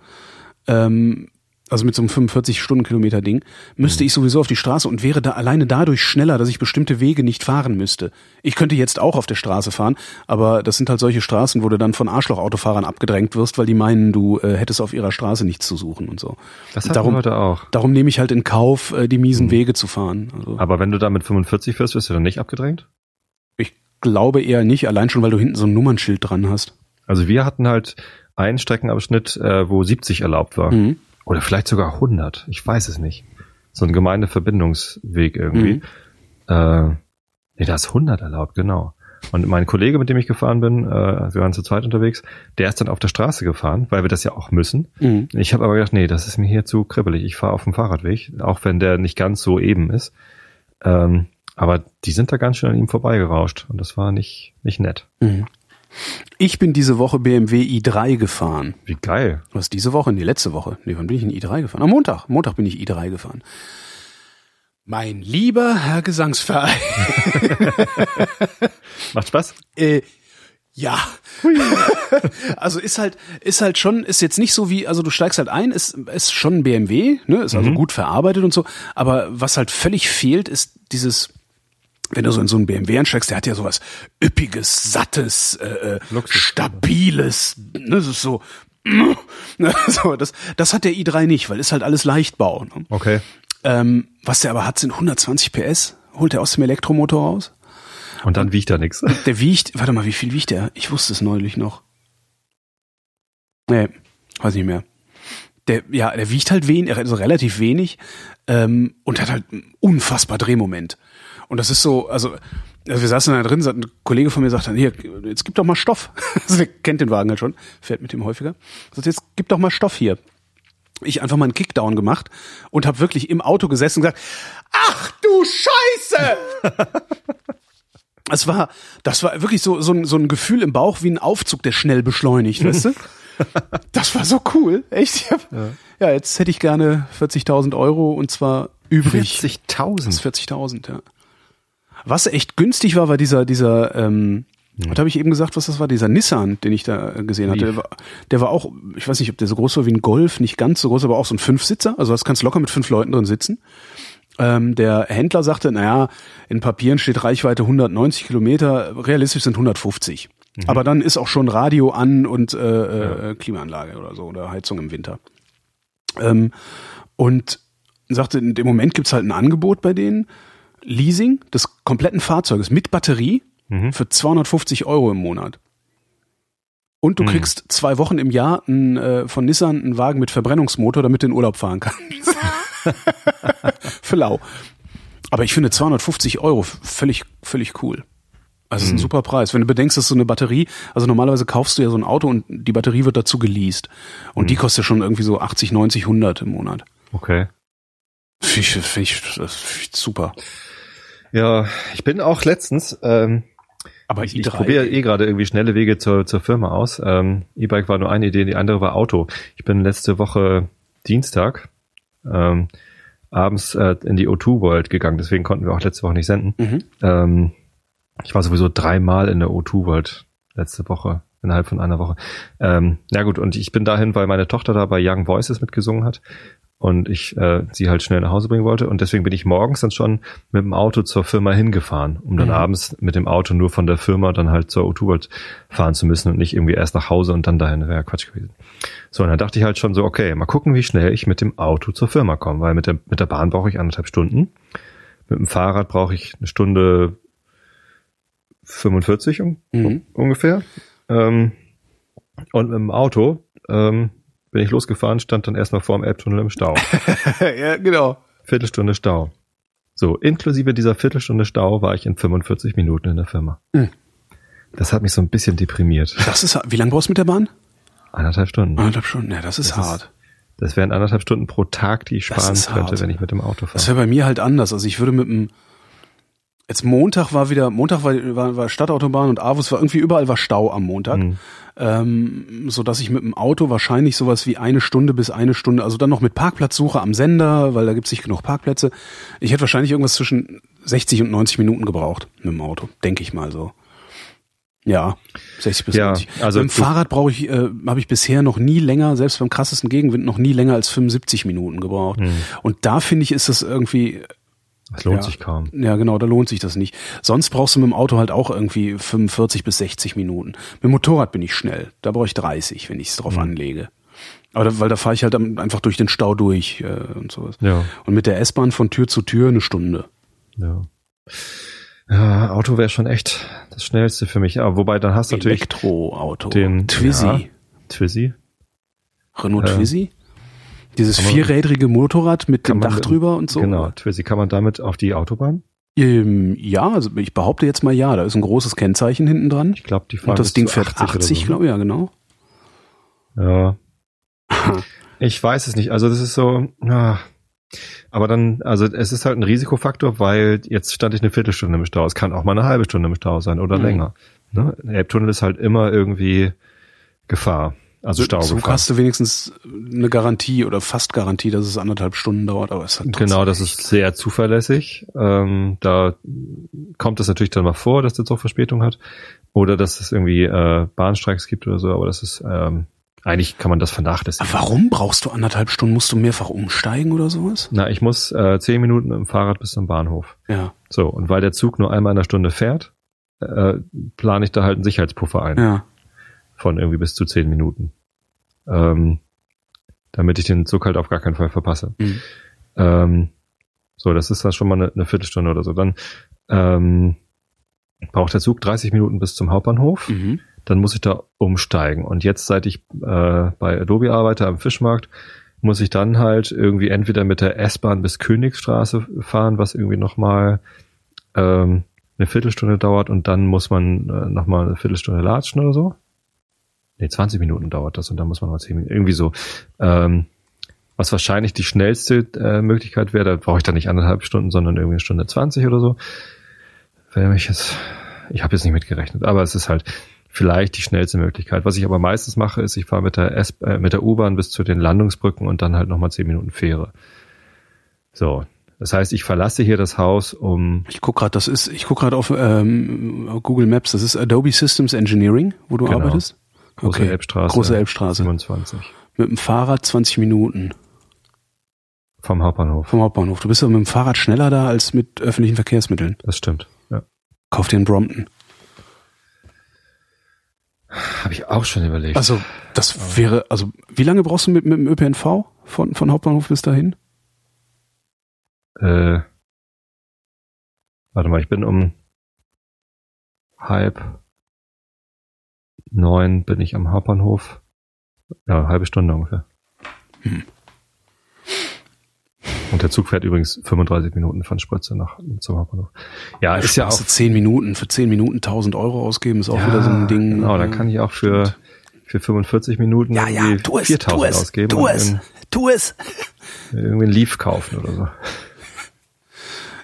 [SPEAKER 2] Ähm, also mit so einem 45 Stundenkilometer Ding, müsste mhm. ich sowieso auf die Straße und wäre da alleine dadurch schneller, dass ich bestimmte Wege nicht fahren müsste. Ich könnte jetzt auch auf der Straße fahren, aber das sind halt solche Straßen, wo du dann von Arschlochautofahrern abgedrängt wirst, weil die meinen, du äh, hättest auf ihrer Straße nichts zu suchen und so.
[SPEAKER 1] Das
[SPEAKER 2] hat darum,
[SPEAKER 1] heute auch.
[SPEAKER 2] Darum nehme ich halt in Kauf, äh, die miesen mhm. Wege zu fahren.
[SPEAKER 1] Also. Aber wenn du da mit 45 fährst, wirst du dann nicht abgedrängt?
[SPEAKER 2] Ich glaube eher nicht, allein schon, weil du hinten so ein Nummernschild dran hast.
[SPEAKER 1] Also wir hatten halt einen Streckenabschnitt, äh, wo 70 erlaubt war. Mhm. Oder vielleicht sogar 100. Ich weiß es nicht. So ein Gemeindeverbindungsweg irgendwie. Mhm. Äh, nee, da ist 100 erlaubt, genau. Und mein Kollege, mit dem ich gefahren bin, äh, wir waren zu zweit unterwegs, der ist dann auf der Straße gefahren, weil wir das ja auch müssen. Mhm. Ich habe aber gedacht, nee, das ist mir hier zu kribbelig. Ich fahre auf dem Fahrradweg, auch wenn der nicht ganz so eben ist. Ähm, aber die sind da ganz schön an ihm vorbeigerauscht und das war nicht, nicht nett. Mhm.
[SPEAKER 2] Ich bin diese Woche BMW i3 gefahren.
[SPEAKER 1] Wie geil.
[SPEAKER 2] Was diese Woche? Nee, letzte Woche. Nee, wann bin ich in i3 gefahren? Am Montag. Montag bin ich i3 gefahren. Mein lieber Herr Gesangsverein.
[SPEAKER 1] Macht Spaß?
[SPEAKER 2] Äh, ja. also ist halt, ist halt schon, ist jetzt nicht so wie, also du steigst halt ein, ist, ist schon ein BMW, ne, ist also mhm. gut verarbeitet und so, aber was halt völlig fehlt, ist dieses, wenn du so in so einen BMW einsteigst, der hat ja sowas üppiges, sattes, äh, äh stabiles, ne, das ist so, ne, so das, das hat der i3 nicht, weil ist halt alles Leichtbau. Ne?
[SPEAKER 1] Okay.
[SPEAKER 2] Ähm, was der aber hat, sind 120 PS. Holt er aus dem Elektromotor raus.
[SPEAKER 1] Und dann wiegt er nix.
[SPEAKER 2] Der wiegt, warte mal, wie viel wiegt der? Ich wusste es neulich noch. Nee, weiß nicht mehr. Der, ja, der wiegt halt wenig, also relativ wenig ähm, und hat halt unfassbar Drehmoment. Und das ist so, also, also wir saßen da drin, ein Kollege von mir sagt dann, hier, jetzt gib doch mal Stoff. also der kennt den Wagen halt schon, fährt mit dem häufiger. Sagt, jetzt gib doch mal Stoff hier. Ich einfach mal einen Kickdown gemacht und habe wirklich im Auto gesessen und gesagt, ach du Scheiße! Es war, das war wirklich so, so, ein, so ein Gefühl im Bauch wie ein Aufzug, der schnell beschleunigt, weißt du? Das war so cool, echt. Hab, ja. ja. jetzt hätte ich gerne 40.000 Euro und zwar übrig.
[SPEAKER 1] 40.000?
[SPEAKER 2] 40.000, ja. Was echt günstig war, war dieser, dieser, ähm, hm. was habe ich eben gesagt, was das war? Dieser Nissan, den ich da gesehen hatte. Der war, der war auch, ich weiß nicht, ob der so groß war wie ein Golf, nicht ganz so groß, aber auch so ein Fünfsitzer. Also das kannst locker mit fünf Leuten drin sitzen. Ähm, der Händler sagte, naja, in Papieren steht Reichweite 190 Kilometer, realistisch sind 150. Mhm. Aber dann ist auch schon Radio an und äh, äh, ja. Klimaanlage oder so oder Heizung im Winter. Ähm, und sagte, in dem Moment gibt's halt ein Angebot bei denen Leasing des kompletten Fahrzeuges mit Batterie mhm. für 250 Euro im Monat. Und du mhm. kriegst zwei Wochen im Jahr ein, äh, von Nissan einen Wagen mit Verbrennungsmotor, damit du in Urlaub fahren kannst. für lau. Aber ich finde 250 Euro völlig, völlig cool. Also ist ein mhm. super Preis. Wenn du bedenkst, dass so eine Batterie, also normalerweise kaufst du ja so ein Auto und die Batterie wird dazu geleast. Und mhm. die kostet schon irgendwie so 80, 90, 100 im Monat.
[SPEAKER 1] Okay.
[SPEAKER 2] Finde ich, find ich, find ich super.
[SPEAKER 1] Ja, ich bin auch letztens, ähm,
[SPEAKER 2] aber
[SPEAKER 1] ich, ich probiere eh gerade irgendwie schnelle Wege zur, zur Firma aus. Ähm, E-Bike war nur eine Idee, die andere war Auto. Ich bin letzte Woche Dienstag ähm, abends äh, in die O2 World gegangen, deswegen konnten wir auch letzte Woche nicht senden. Mhm. Ähm, ich war sowieso dreimal in der O2 World letzte Woche, innerhalb von einer Woche. Ähm, na gut, und ich bin dahin, weil meine Tochter da bei Young Voices mitgesungen hat und ich äh, sie halt schnell nach Hause bringen wollte. Und deswegen bin ich morgens dann schon mit dem Auto zur Firma hingefahren, um dann mhm. abends mit dem Auto nur von der Firma dann halt zur O2 fahren zu müssen und nicht irgendwie erst nach Hause und dann dahin. Wäre Quatsch gewesen. So, und dann dachte ich halt schon so, okay, mal gucken, wie schnell ich mit dem Auto zur Firma komme, weil mit der, mit der Bahn brauche ich anderthalb Stunden. Mit dem Fahrrad brauche ich eine Stunde 45 um, mhm. ungefähr. Ähm, und mit dem Auto ähm, bin ich losgefahren, stand dann erstmal vor dem Elbtunnel im Stau.
[SPEAKER 2] ja, genau.
[SPEAKER 1] Viertelstunde Stau. So, inklusive dieser Viertelstunde Stau war ich in 45 Minuten in der Firma. Mhm. Das hat mich so ein bisschen deprimiert.
[SPEAKER 2] Das ist, wie lange brauchst du mit der Bahn?
[SPEAKER 1] Anderthalb Stunden.
[SPEAKER 2] Anderthalb Stunden, ja, das ist das hart. Ist,
[SPEAKER 1] das wären anderthalb Stunden pro Tag, die ich sparen könnte, hart. wenn ich mit dem Auto fahre.
[SPEAKER 2] Das wäre bei mir halt anders. Also ich würde mit dem, Jetzt Montag war wieder, Montag war, war, war Stadtautobahn und Avus war irgendwie überall war Stau am Montag.
[SPEAKER 1] Hm.
[SPEAKER 2] Ähm, so dass ich mit dem Auto wahrscheinlich sowas wie eine Stunde bis eine Stunde, also dann noch mit Parkplatzsuche am Sender, weil da gibt's nicht genug Parkplätze. Ich hätte wahrscheinlich irgendwas zwischen 60 und 90 Minuten gebraucht mit dem Auto, denke ich mal so. Ja, 60 bis
[SPEAKER 1] Ja,
[SPEAKER 2] 90.
[SPEAKER 1] also
[SPEAKER 2] Mit dem
[SPEAKER 1] du-
[SPEAKER 2] Fahrrad brauche ich, äh, habe ich bisher noch nie länger, selbst beim krassesten Gegenwind, noch nie länger als 75 Minuten gebraucht.
[SPEAKER 1] Hm.
[SPEAKER 2] Und da finde ich, ist das irgendwie,
[SPEAKER 1] Das lohnt
[SPEAKER 2] Ja.
[SPEAKER 1] sich kaum.
[SPEAKER 2] ja genau, da lohnt sich das nicht. Sonst brauchst du mit dem Auto halt auch irgendwie 45 bis 60 Minuten. Mit dem Motorrad bin ich schnell. Da brauche ich 30, wenn ich es drauf
[SPEAKER 1] Hm.
[SPEAKER 2] anlege. Aber da, weil da fahre ich halt einfach durch den Stau durch äh, und sowas.
[SPEAKER 1] Ja,
[SPEAKER 2] Und mit der S-Bahn von Tür zu Tür eine Stunde.
[SPEAKER 1] ja. Ja, Auto wäre schon echt das Schnellste für mich. Aber wobei, dann hast du natürlich
[SPEAKER 2] Elektroauto.
[SPEAKER 1] den-
[SPEAKER 2] Twizy.
[SPEAKER 1] ja. Twizy.
[SPEAKER 2] Renault
[SPEAKER 1] Äh,
[SPEAKER 2] Twizy. Dieses
[SPEAKER 1] man-
[SPEAKER 2] vierrädrige Motorrad mit dem
[SPEAKER 1] man
[SPEAKER 2] Dach
[SPEAKER 1] mit-
[SPEAKER 2] drüber und so.
[SPEAKER 1] Genau, Twizy. Kann man damit auf die Autobahn?
[SPEAKER 2] Ähm, ja, also ich behaupte jetzt mal ja, da ist ein großes Kennzeichen hinten dran.
[SPEAKER 1] Ich glaube, die fahren
[SPEAKER 2] Und das Ding fährt
[SPEAKER 1] 80,
[SPEAKER 2] 80,
[SPEAKER 1] oder so.
[SPEAKER 2] glaube ich, ja, genau.
[SPEAKER 1] Ja. Ich weiß es nicht. Also das ist so, ja. aber dann, also es ist halt ein Risikofaktor, weil jetzt stand ich eine Viertelstunde im Stau. Es kann auch mal eine halbe Stunde im Stau sein oder
[SPEAKER 2] Mhm.
[SPEAKER 1] länger. Ne? Der Elbtunnel ist halt immer irgendwie Gefahr. Also
[SPEAKER 2] Zug
[SPEAKER 1] Staugefahr.
[SPEAKER 2] hast du wenigstens eine Garantie oder fast Garantie, dass es anderthalb Stunden dauert, aber es hat
[SPEAKER 1] Genau, das ist sehr zuverlässig. Ähm, da kommt es natürlich dann mal vor, dass der Zug Verspätung hat oder dass es irgendwie äh, Bahnstreiks gibt oder so, aber das ist ähm, eigentlich kann man das vernachlässigen.
[SPEAKER 2] Aber warum brauchst du anderthalb Stunden? Musst du mehrfach umsteigen oder sowas?
[SPEAKER 1] Na, ich muss äh, zehn Minuten mit dem Fahrrad bis zum Bahnhof.
[SPEAKER 2] Ja,
[SPEAKER 1] So, und weil der Zug nur einmal in der Stunde fährt, äh, plane ich da halt einen Sicherheitspuffer ein
[SPEAKER 2] ja.
[SPEAKER 1] Von irgendwie bis zu zehn Minuten. Ähm, damit ich den Zug halt auf gar keinen Fall verpasse.
[SPEAKER 2] Mhm.
[SPEAKER 1] Ähm, so, das ist dann schon mal eine, eine Viertelstunde oder so. Dann ähm, braucht der Zug 30 Minuten bis zum Hauptbahnhof.
[SPEAKER 2] Mhm.
[SPEAKER 1] Dann muss ich da umsteigen. Und jetzt, seit ich äh, bei Adobe arbeite am Fischmarkt, muss ich dann halt irgendwie entweder mit der S-Bahn bis Königsstraße fahren, was irgendwie nochmal ähm, eine Viertelstunde dauert und dann muss man äh, nochmal eine Viertelstunde latschen oder so. Nee, 20 Minuten dauert das und dann muss man noch 10 Minuten, irgendwie so. Ähm, was wahrscheinlich die schnellste äh, Möglichkeit wäre, da brauche ich dann nicht anderthalb Stunden, sondern irgendwie eine Stunde 20 oder so. Wenn ich jetzt, ich habe jetzt nicht mitgerechnet, aber es ist halt vielleicht die schnellste Möglichkeit. Was ich aber meistens mache, ist, ich fahre mit der S äh, mit der U-Bahn bis zu den Landungsbrücken und dann halt nochmal 10 Minuten Fähre. So. Das heißt, ich verlasse hier das Haus um
[SPEAKER 2] Ich guck gerade, das ist, ich guck gerade auf ähm, Google Maps, das ist Adobe Systems Engineering, wo du
[SPEAKER 1] Genau.
[SPEAKER 2] arbeitest.
[SPEAKER 1] Große Elbstraße.
[SPEAKER 2] Große Elbstraße.
[SPEAKER 1] 27.
[SPEAKER 2] Mit dem Fahrrad 20 Minuten
[SPEAKER 1] Vom Hauptbahnhof.
[SPEAKER 2] vom Hauptbahnhof. Du bist aber mit dem Fahrrad schneller da als mit öffentlichen Verkehrsmitteln.
[SPEAKER 1] Das stimmt. Ja.
[SPEAKER 2] Kauf dir einen Brompton.
[SPEAKER 1] Habe ich auch schon überlegt.
[SPEAKER 2] Also, das wäre, also, wie lange brauchst du mit, mit dem ÖPNV von, von Hauptbahnhof bis dahin?
[SPEAKER 1] Äh, warte mal, ich bin um halb neun bin ich am Hauptbahnhof. Ja, halbe Stunde ungefähr.
[SPEAKER 2] Hm.
[SPEAKER 1] Und der Zug fährt übrigens 35 Minuten von Spritze nach zum Hauptbahnhof. Ja, ist ja auch
[SPEAKER 2] Sparst du 10 Minuten, für 10 Minuten 1000 Euro ausgeben, ist auch
[SPEAKER 1] ja,
[SPEAKER 2] wieder so ein Ding.
[SPEAKER 1] Genau, dann kann ich auch für für 45 Minuten
[SPEAKER 2] ja, ja, tu es,
[SPEAKER 1] 4000
[SPEAKER 2] tu es,
[SPEAKER 1] ausgeben
[SPEAKER 2] tu es, tu es.
[SPEAKER 1] irgendwie einen Leaf kaufen oder so.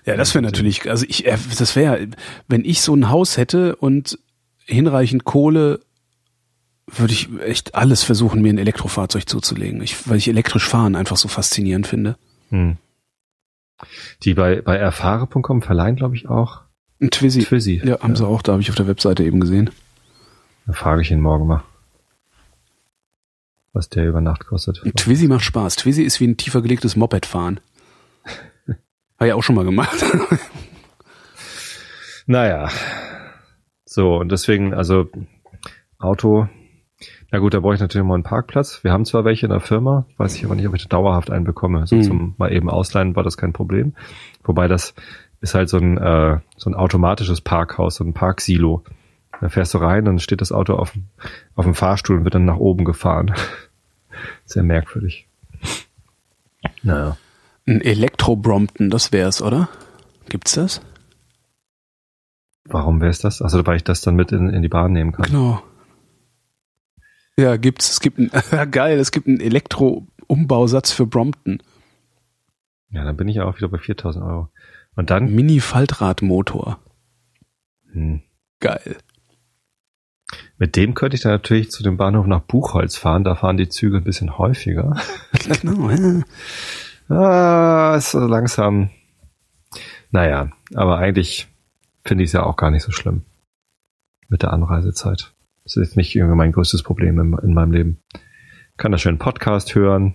[SPEAKER 2] Ja, das wäre natürlich, also ich, äh, das wäre, wenn ich so ein Haus hätte und hinreichend Kohle, würde ich echt alles versuchen, mir ein Elektrofahrzeug zuzulegen, ich, weil ich elektrisch fahren einfach so faszinierend finde.
[SPEAKER 1] Hm. Die bei bei erfahre.com verleihen, glaube ich, auch
[SPEAKER 2] Ein Twizy.
[SPEAKER 1] Twizy.
[SPEAKER 2] Ja, haben sie auch, da habe ich auf der Webseite eben gesehen.
[SPEAKER 1] Da frage ich ihn morgen mal, was der über Nacht kostet.
[SPEAKER 2] Ein Twizy macht Spaß. Twizy ist wie ein tiefer gelegtes Moped fahren. Habe ich auch schon mal gemacht.
[SPEAKER 1] Naja, so und deswegen, also Auto, na gut, da brauche ich natürlich mal einen Parkplatz. Wir haben zwar welche in der Firma, weiß ich aber nicht, ob ich da dauerhaft einen bekomme. So
[SPEAKER 2] Mhm.
[SPEAKER 1] zum mal eben ausleihen war das kein Problem. Wobei das ist halt so ein, äh, so ein automatisches Parkhaus, so ein Parksilo. Da fährst du rein, dann steht das Auto auf, dem- auf dem Fahrstuhl und wird dann nach oben gefahren. Sehr merkwürdig. Naja.
[SPEAKER 2] Ein Elektro-Brompton, das wär's, oder? Gibt's das?
[SPEAKER 1] Warum wäre es das? Also weil ich das dann mit in, in die Bahn nehmen kann.
[SPEAKER 2] Genau. Ja, gibt's. Es gibt ein, geil, es gibt einen Elektro-Umbausatz für Brompton.
[SPEAKER 1] Ja, dann bin ich ja auch wieder bei 4000 Euro. Und dann?
[SPEAKER 2] Mini-Faltradmotor.
[SPEAKER 1] Hm.
[SPEAKER 2] Geil.
[SPEAKER 1] Mit dem könnte ich dann natürlich zu dem Bahnhof nach Buchholz fahren. Da fahren die Züge ein bisschen häufiger.
[SPEAKER 2] Genau, ja.
[SPEAKER 1] ah, ist so langsam. Naja, aber eigentlich finde ich es ja auch gar nicht so schlimm. Mit der Anreisezeit. Das ist nicht irgendwie mein größtes Problem in, in meinem Leben. Kann da schön Podcast hören.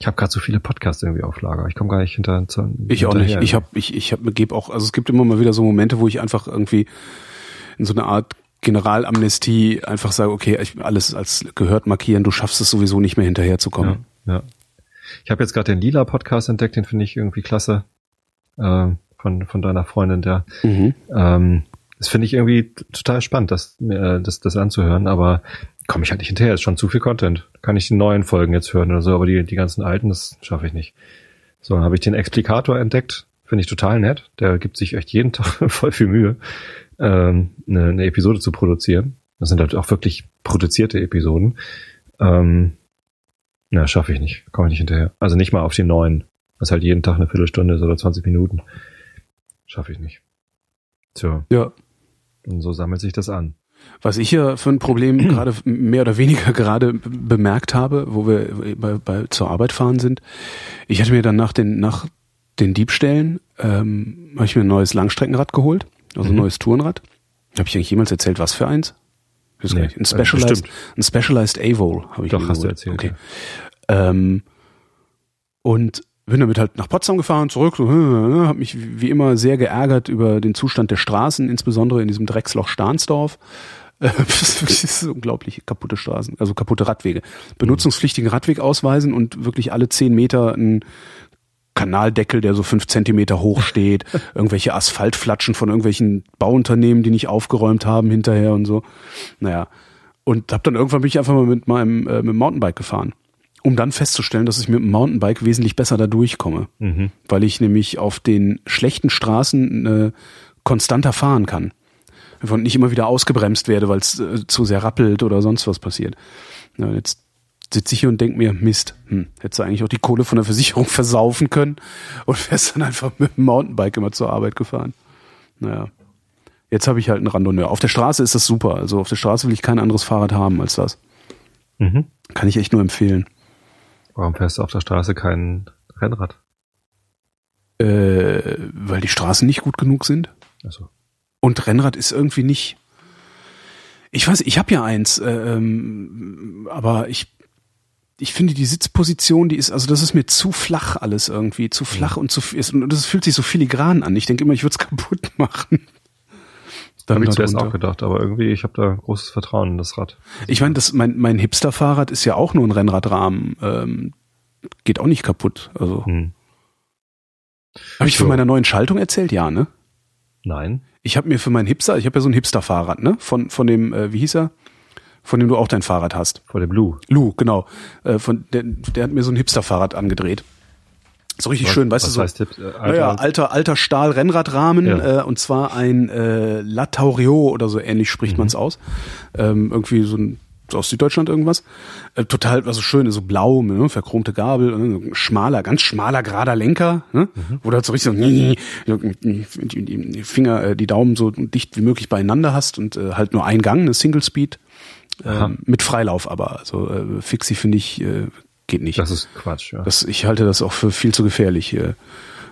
[SPEAKER 1] Ich habe gerade so viele Podcasts irgendwie auf Lager. Ich komme gar nicht hinter. Zu,
[SPEAKER 2] Ich auch nicht. Ich habe, ich, ich habe, gebe auch. Also es gibt immer mal wieder so Momente, wo ich einfach irgendwie in so eine Art Generalamnestie einfach sage, okay, ich, alles als gehört markieren. Du schaffst es sowieso nicht mehr hinterherzukommen.
[SPEAKER 1] Ja, ja. Ich habe jetzt gerade den Lila Podcast entdeckt. Den finde ich irgendwie klasse. Äh, von von deiner Freundin, der.
[SPEAKER 2] Mhm.
[SPEAKER 1] Ähm, das finde ich irgendwie total spannend, das, äh, das, das anzuhören, aber komme ich halt nicht hinterher, ist schon zu viel Content. Kann ich die neuen Folgen jetzt hören oder so, aber die, die ganzen alten, das schaffe ich nicht. So, dann habe ich den Explikator entdeckt, finde ich total nett. Der gibt sich echt jeden Tag voll viel Mühe, ähm, eine, eine Episode zu produzieren. Das sind halt auch wirklich produzierte Episoden. Ähm, na, schaffe ich nicht, komme ich nicht hinterher. Also nicht mal auf die neuen, was halt jeden Tag eine Viertelstunde ist oder 20 Minuten. Schaffe ich nicht. Tja.
[SPEAKER 2] Ja.
[SPEAKER 1] Und so sammelt sich das an.
[SPEAKER 2] Was ich hier für ein Problem gerade mehr oder weniger gerade bemerkt habe, wo wir bei, bei, zur Arbeit fahren sind, ich hatte mir dann nach den, nach den Diebstählen, ähm, habe ich mir ein neues Langstreckenrad geholt, also ein
[SPEAKER 1] Mhm.
[SPEAKER 2] neues Tourenrad. Habe ich eigentlich jemals erzählt, was für eins?
[SPEAKER 1] Nee.
[SPEAKER 2] Ein
[SPEAKER 1] äh,
[SPEAKER 2] Specialized, ein Specialized Avol habe ich
[SPEAKER 1] Doch,
[SPEAKER 2] mir
[SPEAKER 1] hast du
[SPEAKER 2] geholt.
[SPEAKER 1] erzählt,
[SPEAKER 2] Okay. Ähm, und bin damit halt nach Potsdam gefahren, zurück, so, habe mich wie immer sehr geärgert über den Zustand der Straßen, insbesondere in diesem Drecksloch Stahnsdorf. Das ist wirklich- das ist unglaublich kaputte Straßen, also kaputte Radwege. Benutzungspflichtigen Radweg ausweisen und wirklich alle zehn Meter ein Kanaldeckel, der so fünf Zentimeter hoch steht, irgendwelche Asphaltflatschen von irgendwelchen Bauunternehmen, die nicht aufgeräumt haben hinterher und so. Naja. Und hab dann irgendwann bin ich einfach mal mit meinem äh, mit dem Mountainbike gefahren, um dann festzustellen, dass ich mit dem Mountainbike wesentlich besser da durchkomme,
[SPEAKER 1] Mhm.
[SPEAKER 2] weil ich nämlich auf den schlechten Straßen äh, konstanter fahren kann und nicht immer wieder ausgebremst werde, weil es äh, zu sehr rappelt oder sonst was passiert. Ja, jetzt sitze ich hier und denk mir, Mist, hm, hättest du eigentlich auch die Kohle von der Versicherung versaufen können und wärst dann einfach mit dem Mountainbike immer zur Arbeit gefahren. Naja. Jetzt habe ich halt einen Randonneur. Auf der Straße ist das super. Also auf der Straße will ich kein anderes Fahrrad haben als das.
[SPEAKER 1] Mhm.
[SPEAKER 2] Kann ich echt nur empfehlen.
[SPEAKER 1] Warum fährst du auf der Straße kein Rennrad?
[SPEAKER 2] Äh, weil die Straßen nicht gut genug sind.
[SPEAKER 1] Also,
[SPEAKER 2] Und Rennrad ist irgendwie nicht. Ich weiß, ich habe ja eins, äh, ähm, aber ich ich finde die Sitzposition, die ist also das ist mir zu flach alles irgendwie, zu flach und zu viel ist und das fühlt sich so filigran an. Ich denke immer, ich würde es kaputt machen. Dann
[SPEAKER 1] habe ich zuerst auch gedacht, aber irgendwie, ich habe da großes Vertrauen in das Rad.
[SPEAKER 2] Ich meine, das mein mein Hipster-Fahrrad ist ja auch nur ein Rennradrahmen, ähm, geht auch nicht kaputt. Also
[SPEAKER 1] Hm.
[SPEAKER 2] habe ich von
[SPEAKER 1] So.
[SPEAKER 2] meiner neuen Schaltung erzählt, ja, ne?
[SPEAKER 1] Nein.
[SPEAKER 2] Ich habe mir für meinen Hipster, ich habe ja so ein Hipster-Fahrrad, ne? Von von dem, äh, wie hieß er? Von dem du auch dein Fahrrad hast.
[SPEAKER 1] Vor der Blue.
[SPEAKER 2] Lou, genau. Äh, von der, der hat mir so ein Hipster-Fahrrad angedreht. So richtig schön, weißt
[SPEAKER 1] was
[SPEAKER 2] du so.
[SPEAKER 1] heißt Tipps? Äh, Alter,
[SPEAKER 2] naja, alter, alter Stahl-Rennradrahmen,
[SPEAKER 1] Ja.
[SPEAKER 2] äh, und zwar ein äh, Lataurio oder so ähnlich spricht man's aus. Ähm, irgendwie so ein aus Süddeutschland irgendwas. Äh, total, also schön, so blau, ne, verchromte Gabel, ne, schmaler, ganz schmaler, gerader Lenker, ne, wo du halt so richtig so, die, Finger, äh, die Daumen so dicht wie möglich beieinander hast und äh, halt nur ein Gang, eine Single Speed, ähm, mit Freilauf aber. Also äh, Fixie finde ich, äh, geht nicht.
[SPEAKER 1] Das ist Quatsch, ja.
[SPEAKER 2] Das, ich halte das auch für viel zu gefährlich. äh.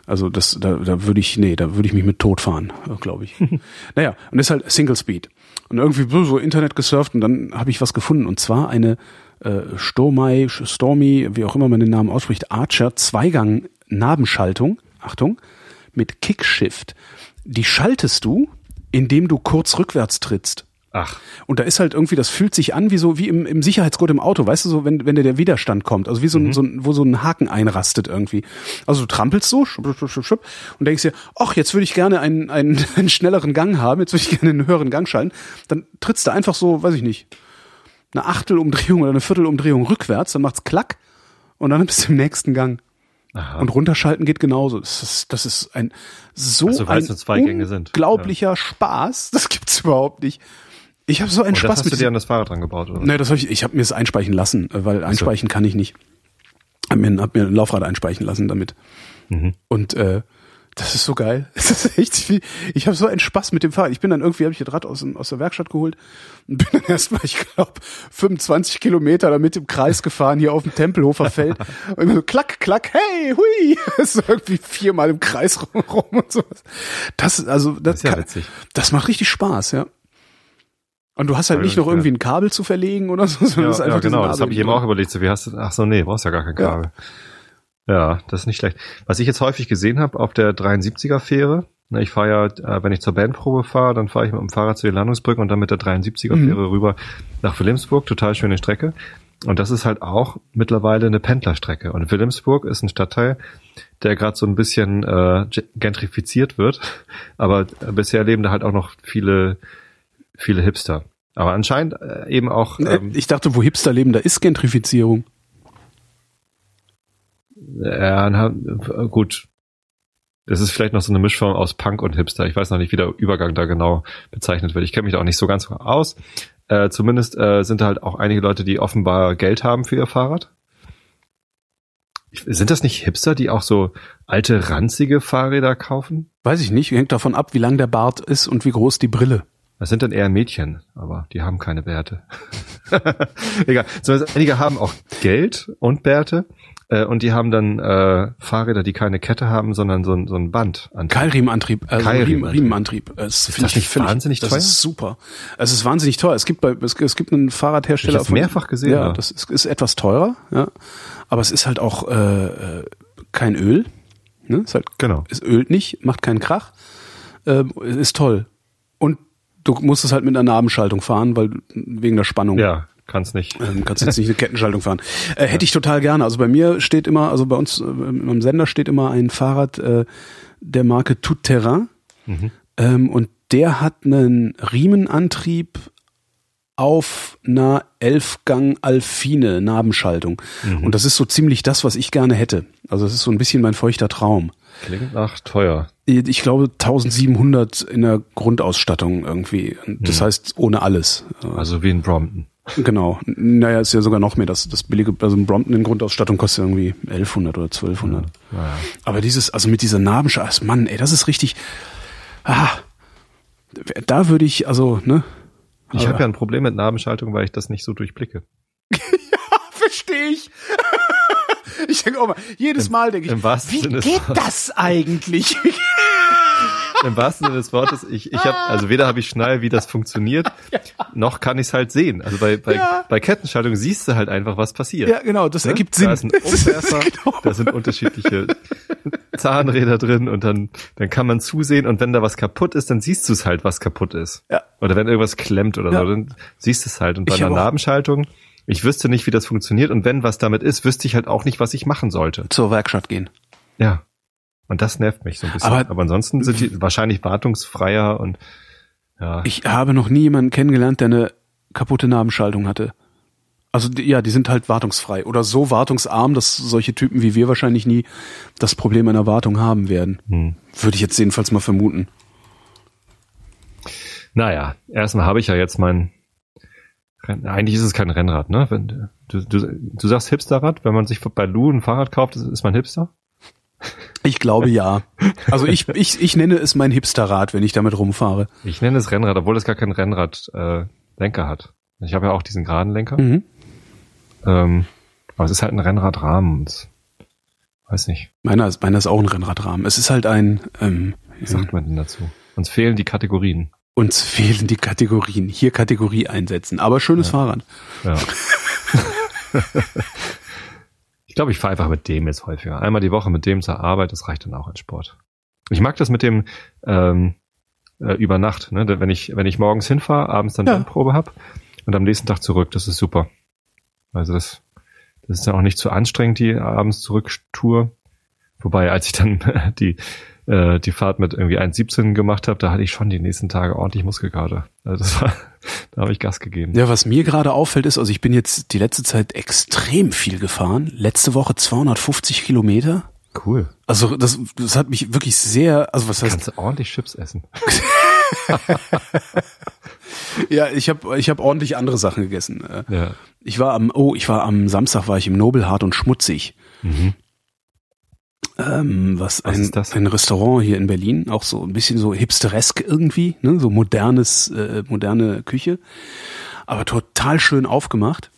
[SPEAKER 2] Also das, da, da würde ich, nee, da würde ich mich mit tot fahren, glaube ich. naja, und das ist halt Single Speed. Und irgendwie so so Internet gesurft und dann habe ich was gefunden. Und zwar eine äh, Stormy, Stormy, wie auch immer man den Namen ausspricht, Archer Zweigang Nabenschaltung, Achtung, mit Kickshift. Die schaltest du, indem du kurz rückwärts trittst.
[SPEAKER 1] Ach,
[SPEAKER 2] Und da ist halt irgendwie, das fühlt sich an wie so, wie im, im Sicherheitsgurt im Auto, weißt du, so, wenn, wenn dir der Widerstand kommt, also wie so, ein, so ein, wo so ein Haken einrastet irgendwie. Also du trampelst so, schupp, schupp, schupp, schupp, und denkst dir, ach, jetzt würde ich gerne einen, einen, einen schnelleren Gang haben, jetzt würde ich gerne einen höheren Gang schalten. Dann trittst du einfach so, weiß ich nicht, eine Achtelumdrehung oder eine Viertelumdrehung rückwärts, dann macht's klack, und dann bist du im nächsten Gang.
[SPEAKER 1] aha.
[SPEAKER 2] Und runterschalten geht genauso. Das ist, das ist ein so
[SPEAKER 1] Also,
[SPEAKER 2] ein unglaublicher Spaß. Das gibt's überhaupt nicht. Ich habe so einen
[SPEAKER 1] Und das
[SPEAKER 2] Spaß
[SPEAKER 1] hast
[SPEAKER 2] mit
[SPEAKER 1] du dir an das Fahrrad dran gebaut, oder?
[SPEAKER 2] Nee, das habe ich, ich habe mir es einspeichen lassen, äh, weil einspeichen kann ich nicht. Hab mir, hab mir ein Laufrad einspeichen lassen damit.
[SPEAKER 1] Mhm.
[SPEAKER 2] Und äh, Das ist so geil. Das ist echt viel. Ich habe so einen Spaß mit dem Fahrrad. Ich bin dann irgendwie, habe ich das Rad aus, aus der Werkstatt geholt und bin dann erstmal, ich glaube, 25 Kilometer damit im Kreis gefahren, hier auf dem Tempelhofer Feld. Und so klack, klack, hey, hui. Das ist irgendwie viermal im Kreis rum, rum und sowas. Das, also, das,
[SPEAKER 1] Das ist ja
[SPEAKER 2] kann,
[SPEAKER 1] witzig.
[SPEAKER 2] das macht richtig Spaß, ja. Und du hast halt
[SPEAKER 1] Ja,
[SPEAKER 2] nicht noch
[SPEAKER 1] ja.
[SPEAKER 2] irgendwie ein Kabel zu verlegen oder so, sondern
[SPEAKER 1] Ja,
[SPEAKER 2] ist
[SPEAKER 1] ja
[SPEAKER 2] einfach
[SPEAKER 1] genau,
[SPEAKER 2] diese
[SPEAKER 1] das habe ich eben auch überlegt. So, wie hast du, ach so, nee, brauchst ja gar kein
[SPEAKER 2] Ja.
[SPEAKER 1] Kabel. Ja. das ist nicht schlecht. Was ich jetzt häufig gesehen habe auf der 73er Fähre, ne, ich fahre ja, äh, wenn ich zur Bandprobe fahre, dann fahre ich mit dem Fahrrad zu den Landungsbrücken und dann mit der 73er
[SPEAKER 2] Mhm.
[SPEAKER 1] Fähre rüber nach Wilhelmsburg, total schöne Strecke. Und das ist halt auch mittlerweile eine Pendlerstrecke. Und Wilhelmsburg ist ein Stadtteil, der gerade so ein bisschen äh, gentrifiziert wird. Aber bisher leben da halt auch noch viele, viele Hipster. Aber anscheinend äh, eben auch ähm,
[SPEAKER 2] Ich dachte, wo Hipster leben, da ist Gentrifizierung.
[SPEAKER 1] Ja, na, äh, gut. Es ist vielleicht noch so eine Mischform aus Punk und Hipster. Ich weiß noch nicht, wie der Übergang da genau bezeichnet wird. Ich kenne mich da auch nicht so ganz aus. Äh, zumindest äh, sind da halt auch einige Leute, die offenbar Geld haben für ihr Fahrrad. Sind das nicht Hipster, die auch so alte, ranzige Fahrräder kaufen?
[SPEAKER 2] Weiß ich nicht, hängt davon ab, wie lang der Bart ist und wie groß die Brille.
[SPEAKER 1] Das sind dann eher Mädchen, aber die haben keine Bärte. Egal. Zumindest einige haben auch Geld und Bärte. Äh, und die haben dann äh, Fahrräder, die keine Kette haben, sondern so ein, so ein Band.
[SPEAKER 2] Keilriemenantrieb, also Riemen,
[SPEAKER 1] Keilriemenantrieb.
[SPEAKER 2] Riemenantrieb. Das
[SPEAKER 1] Ist das nicht
[SPEAKER 2] find
[SPEAKER 1] wahnsinnig
[SPEAKER 2] das
[SPEAKER 1] teuer?
[SPEAKER 2] ist super. Es ist wahnsinnig teuer. Es gibt bei, es, es gibt einen Fahrradhersteller.
[SPEAKER 1] Ich hab's mehrfach gesehen,
[SPEAKER 2] Ja,
[SPEAKER 1] ja.
[SPEAKER 2] das ist, ist etwas teurer, ja. Aber es ist halt auch äh, äh, kein Öl. Ne? Es, halt,
[SPEAKER 1] Genau.
[SPEAKER 2] es ölt nicht, macht keinen Krach. Ähm, ist toll. Und du musst es halt mit einer Nabenschaltung fahren, weil wegen der Spannung.
[SPEAKER 1] Ja, kann's nicht.
[SPEAKER 2] Ähm, kannst jetzt nicht eine Kettenschaltung fahren. Äh, hätte ich total gerne. Also bei mir steht immer, also bei uns äh, im Sender steht immer ein Fahrrad äh, der Marke Tout Terrain.
[SPEAKER 1] Mhm.
[SPEAKER 2] Ähm, und der hat einen Riemenantrieb auf einer Elfgang Alfine Nabenschaltung.
[SPEAKER 1] Mhm.
[SPEAKER 2] Und das ist so ziemlich das, was ich gerne hätte. Also das ist so ein bisschen mein feuchter Traum.
[SPEAKER 1] Klingt nach teuer.
[SPEAKER 2] Ich glaube 1700 in der Grundausstattung irgendwie. Das heißt ohne alles.
[SPEAKER 1] Also wie in Brompton.
[SPEAKER 2] Genau. Naja, ist ja sogar noch mehr. Das, das billige, also ein Brompton in Grundausstattung kostet irgendwie 1100 oder 1200.
[SPEAKER 1] Naja.
[SPEAKER 2] Aber dieses, also mit dieser Narbenscheiß, Mann, ey, das ist richtig, ah, da würde ich, also, ne?
[SPEAKER 1] Ich habe ja ein Problem mit Nabenschaltung, weil ich das nicht so durchblicke.
[SPEAKER 2] Verstehe ich. Ich denke auch mal, jedes Mal denke ich,
[SPEAKER 1] im
[SPEAKER 2] wie geht das eigentlich?
[SPEAKER 1] Im wahrsten Sinne des Wortes, ich, ich habe, also weder habe ich Schnall, wie das funktioniert, noch kann ich es halt sehen. Also bei, bei,
[SPEAKER 2] Ja.
[SPEAKER 1] bei Kettenschaltung siehst du halt einfach, was passiert.
[SPEAKER 2] ja, genau, das
[SPEAKER 1] Ne?
[SPEAKER 2] ergibt Sinn.
[SPEAKER 1] Da ist ein Umwerfer,
[SPEAKER 2] Genau.
[SPEAKER 1] da sind unterschiedliche Zahnräder drin und dann, dann kann man zusehen und wenn da was kaputt ist, dann siehst du es halt, was kaputt ist.
[SPEAKER 2] Ja.
[SPEAKER 1] Oder wenn irgendwas klemmt oder
[SPEAKER 2] Ja.
[SPEAKER 1] so, dann siehst du es halt. Und bei
[SPEAKER 2] Ich
[SPEAKER 1] einer Nabenschaltung, ich wüsste nicht, wie das funktioniert und wenn was damit ist, wüsste ich halt auch nicht, was ich machen sollte.
[SPEAKER 2] Zur Werkstatt gehen.
[SPEAKER 1] Ja. Und das nervt mich so ein bisschen.
[SPEAKER 2] Aber-
[SPEAKER 1] Aber, ansonsten sind die wahrscheinlich wartungsfreier und ja.
[SPEAKER 2] Ich habe noch nie jemanden kennengelernt, der eine kaputte Nabenschaltung hatte. Also ja, die sind halt wartungsfrei oder so wartungsarm, dass solche Typen wie wir wahrscheinlich nie das Problem einer Wartung haben werden.
[SPEAKER 1] Hm.
[SPEAKER 2] Würde ich jetzt jedenfalls mal vermuten.
[SPEAKER 1] Naja, erstmal habe ich ja jetzt mein eigentlich ist es kein Rennrad, ne? Wenn, du, du, du sagst Hipsterrad, wenn man sich bei Lu ein Fahrrad kauft, ist, man Hipster?
[SPEAKER 2] Ich glaube ja. Also ich, ich, ich nenne es mein Hipsterrad, wenn ich damit rumfahre.
[SPEAKER 1] Ich nenne es Rennrad, obwohl es gar kein Rennradlenker äh, Lenker hat. Ich habe ja auch diesen geraden Lenker.
[SPEAKER 2] Mhm.
[SPEAKER 1] Ähm, aber es ist halt ein Rennradrahmen. und Weiß nicht,
[SPEAKER 2] Meiner ist, meiner ist auch ein Rennradrahmen. Es ist halt ein, ähm,
[SPEAKER 1] wie sagt man denn dazu? Uns fehlen die Kategorien.
[SPEAKER 2] Uns fehlen die Kategorien. Hier Kategorie einsetzen. Aber schönes Fahrrad.
[SPEAKER 1] Ja. ich glaube, ich fahre einfach mit dem jetzt häufiger. Einmal die Woche mit dem zur Arbeit, das reicht dann auch als Sport. Ich mag das mit dem ähm, äh, über Nacht, ne? wenn ich wenn ich morgens hinfahre, abends dann
[SPEAKER 2] Ja.
[SPEAKER 1] Bandprobe hab und am nächsten Tag zurück. Das ist super. Also das das ist dann auch nicht zu anstrengend die abends zurücktour. Wobei, als ich dann die äh, die Fahrt mit irgendwie 1,17 gemacht habe, da hatte ich schon die nächsten Tage ordentlich Muskelkater. Also das war, da habe ich Gas gegeben.
[SPEAKER 2] Ja, was mir gerade auffällt ist, also ich bin jetzt die letzte Zeit extrem viel gefahren. Letzte Woche 250 Kilometer.
[SPEAKER 1] Cool.
[SPEAKER 2] Also das, das hat mich wirklich sehr, also was heißt,
[SPEAKER 1] Kannst du ordentlich Chips essen.
[SPEAKER 2] ja, ich habe ich hab ordentlich andere Sachen gegessen. Äh,
[SPEAKER 1] Ja.
[SPEAKER 2] Ich war am, oh, ich war am Samstag war ich im Nobelhart und schmutzig.
[SPEAKER 1] Mhm.
[SPEAKER 2] Ähm, was,
[SPEAKER 1] Was
[SPEAKER 2] ein,
[SPEAKER 1] ist das?
[SPEAKER 2] ein Restaurant hier in Berlin, auch so ein bisschen so hipsteresk irgendwie, ne? so modernes, äh, moderne Küche, aber total schön aufgemacht.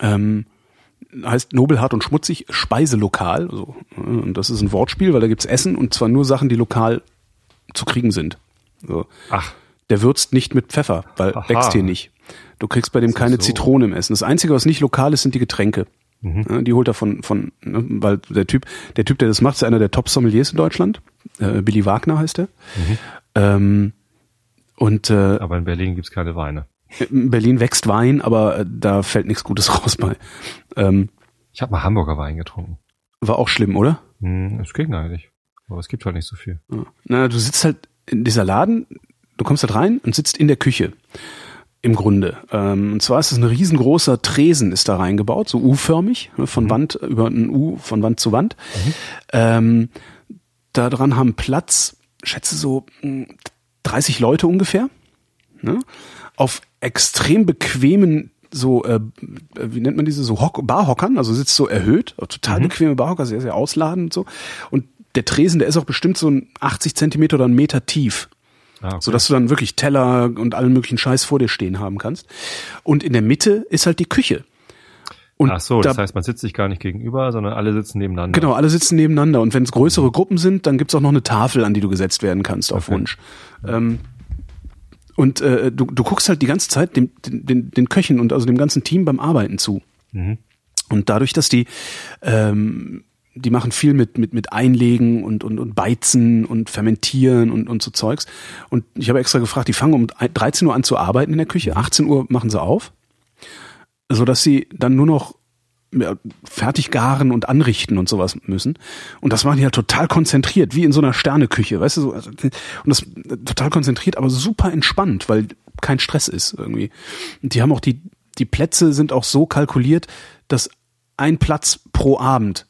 [SPEAKER 2] Ähm, heißt Nobelhart und schmutzig Speiselokal. Also, äh, und das ist ein Wortspiel, weil da gibt's Essen und zwar nur Sachen, die lokal zu kriegen sind. So.
[SPEAKER 1] Ach,
[SPEAKER 2] Der würzt nicht mit Pfeffer, weil
[SPEAKER 1] Aha.
[SPEAKER 2] wächst hier nicht. Du kriegst bei dem keine
[SPEAKER 1] so.
[SPEAKER 2] Zitrone im Essen. Das Einzige, was nicht lokal ist, sind die Getränke.
[SPEAKER 1] Mhm.
[SPEAKER 2] Ja, die holt er von, von ne, weil der Typ, der Typ, der das macht, ist einer der Top-Sommeliers in Deutschland. Äh, Billy Wagner heißt er.
[SPEAKER 1] Mhm.
[SPEAKER 2] Ähm, und äh,
[SPEAKER 1] aber in Berlin gibt's keine Weine.
[SPEAKER 2] in Berlin wächst Wein, aber äh, da fällt nichts Gutes raus bei. Ähm,
[SPEAKER 1] Ich habe mal Hamburger Wein getrunken.
[SPEAKER 2] war auch schlimm, oder?
[SPEAKER 1] Hm, es ging eigentlich. Aber es gibt halt nicht so viel.
[SPEAKER 2] Na, du sitzt halt in dieser Laden, du kommst halt rein und sitzt in der Küche. Im Grunde. Ähm, und zwar ist es ein riesengroßer Tresen ist da reingebaut, so U-förmig, ne, von Wand über ein U, von Wand zu Wand. Ähm, da dran haben Platz, schätze so mh, 30 Leute ungefähr. Ne? Auf extrem bequemen so, äh, wie nennt man diese, so Hock Barhockern, also sitzt so erhöht, total bequeme Barhocker, sehr, sehr ausladend und so. Und der Tresen, der ist auch bestimmt so ein 80 Zentimeter oder einen Meter tief
[SPEAKER 1] Ah, okay.
[SPEAKER 2] so dass du dann wirklich Teller und allen möglichen Scheiß vor dir stehen haben kannst. Und in der Mitte ist halt die Küche. Und
[SPEAKER 1] Ach so,
[SPEAKER 2] da,
[SPEAKER 1] das heißt, man sitzt sich gar nicht gegenüber, sondern alle sitzen nebeneinander.
[SPEAKER 2] genau, alle sitzen nebeneinander. Und wenn es größere Gruppen sind, dann gibt's auch noch eine Tafel, an die du gesetzt werden kannst auf
[SPEAKER 1] Okay.
[SPEAKER 2] Wunsch. Ähm, und äh, du, du guckst halt die ganze Zeit dem, den, den, den Köchen und also dem ganzen Team beim Arbeiten zu.
[SPEAKER 1] Mhm.
[SPEAKER 2] Und dadurch, dass die, ähm, die machen viel mit, mit, mit Einlegen und, und, und Beizen und Fermentieren und, und so Zeugs. Und ich habe extra gefragt, die fangen um 13 Uhr an zu arbeiten in der Küche, 18 Uhr machen sie auf, so dass sie dann nur noch ja, fertig garen und anrichten und sowas müssen. Und das machen die halt total konzentriert, wie in so einer Sterneküche, weißt du, so, also, und das total konzentriert, aber super entspannt, weil kein Stress ist irgendwie. Und die haben auch die, die Plätze sind auch so kalkuliert, dass ein Platz pro Abend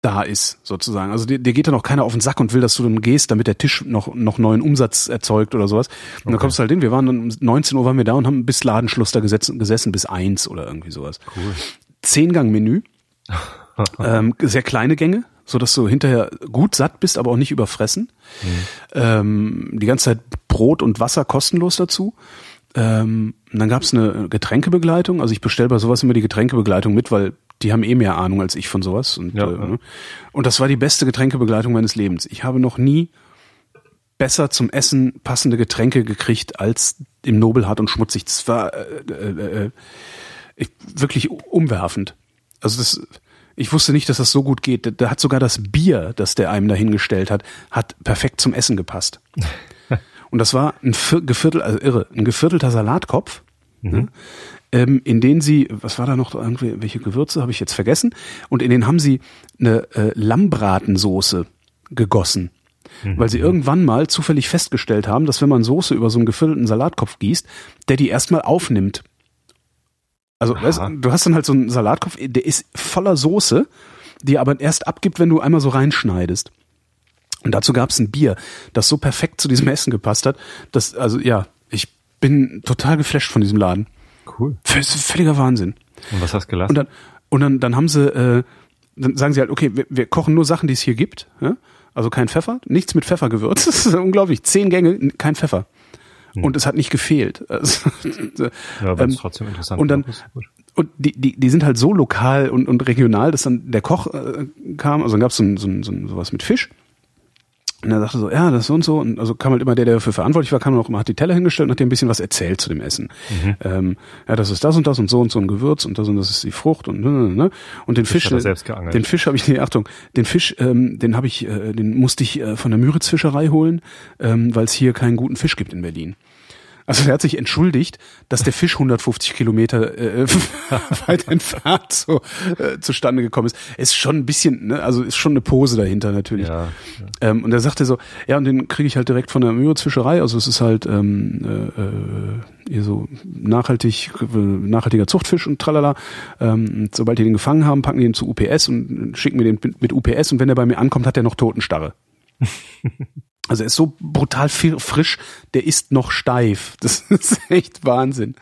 [SPEAKER 2] da ist, sozusagen. Also dir, dir geht dann auch keiner auf den Sack und will, dass du dann gehst, damit der Tisch noch, noch neuen Umsatz erzeugt oder sowas. Und dann
[SPEAKER 1] Okay.
[SPEAKER 2] kommst du halt hin. Wir waren dann um 19 Uhr waren wir da und haben bis Ladenschluss da gesessen, gesessen bis eins oder irgendwie sowas.
[SPEAKER 1] Cool.
[SPEAKER 2] Zehn-Gang-Menü. ähm, sehr kleine Gänge, so dass du hinterher gut satt bist, aber auch nicht überfressen. Ähm, die ganze Zeit Brot und Wasser kostenlos dazu. Ähm, dann gab's eine Getränkebegleitung. Also ich bestelle bei sowas immer die Getränkebegleitung mit, weil die haben eh mehr Ahnung als ich von sowas. Und,
[SPEAKER 1] Ja,
[SPEAKER 2] äh, ne? und das war die beste Getränkebegleitung meines Lebens. Ich habe noch nie besser zum Essen passende Getränke gekriegt als im Nobelhart und Schmutzig. Das war äh, äh, äh, ich, wirklich umwerfend. Also das, ich wusste nicht, dass das so gut geht. Da, da hat sogar das Bier, das der einem dahingestellt hat, hat perfekt zum Essen gepasst. Und das war ein Vier- Geviertel, also irre, ein geviertelter Salatkopf, ne, ähm, in den sie, was war da noch, irgendwie, welche Gewürze habe ich jetzt vergessen? Und in den haben sie eine äh, Lammbratensoße gegossen. Weil sie irgendwann mal zufällig festgestellt haben, dass wenn man Soße über so einen geviertelten Salatkopf gießt, der die erstmal aufnimmt. Also, weißt, du, du hast dann halt so einen Salatkopf, der ist voller Soße, die aber erst abgibt, wenn du einmal so reinschneidest. Und dazu gab es ein Bier, das so perfekt zu diesem Essen gepasst hat, dass, also ja, ich bin total geflasht von diesem Laden.
[SPEAKER 1] Cool.
[SPEAKER 2] V- Völliger Wahnsinn.
[SPEAKER 1] Und was hast du gelassen?
[SPEAKER 2] Und dann, und dann, dann haben sie, äh, dann sagen sie halt, okay, wir, wir kochen nur Sachen, die es hier gibt. Ja? Also kein Pfeffer, nichts mit Pfeffergewürz. Das ist unglaublich. Zehn Gänge, kein Pfeffer. Und es hat nicht gefehlt. Also,
[SPEAKER 1] ja, aber
[SPEAKER 2] ähm,
[SPEAKER 1] ist trotzdem interessant.
[SPEAKER 2] und dann- und die, die, die sind halt so lokal und, und regional, dass dann der Koch äh, kam, also dann gab es so, so, so sowas mit Fisch. Und er sagte so, ja, das so und so. Und also kam halt immer der, der dafür verantwortlich war, kam auch immer, hat die Teller hingestellt und hat dir ein bisschen was erzählt zu dem Essen.
[SPEAKER 1] Mhm.
[SPEAKER 2] Ähm, ja, das ist das und das und so und so ein Gewürz und das und das ist die Frucht und ne, ne, ne. Und den Fisch,
[SPEAKER 1] geangelt.
[SPEAKER 2] den Fisch habe ich, nee, Achtung, den Fisch, ähm, den habe ich, äh, den musste ich äh, von der Müritz-Fischerei holen, ähm, weil es hier keinen guten Fisch gibt in Berlin. Also er hat sich entschuldigt, dass der Fisch 150 Kilometer äh, weit entfernt so äh, zustande gekommen ist. Ist schon ein bisschen, ne, also ist schon eine Pose dahinter natürlich.
[SPEAKER 1] Ja,
[SPEAKER 2] Ähm, und er sagte so, ja, und den kriege ich halt direkt von der Müritz-Fischerei. Also es ist halt ähm, äh, äh, so nachhaltig, äh, nachhaltiger Zuchtfisch und tralala. Ähm, und sobald die den gefangen haben, packen die ihn zu UPS und schicken mir den mit UPS. Und wenn er bei mir ankommt, hat er noch Totenstarre. Also er ist so brutal frisch, der ist noch steif. Das ist echt Wahnsinn.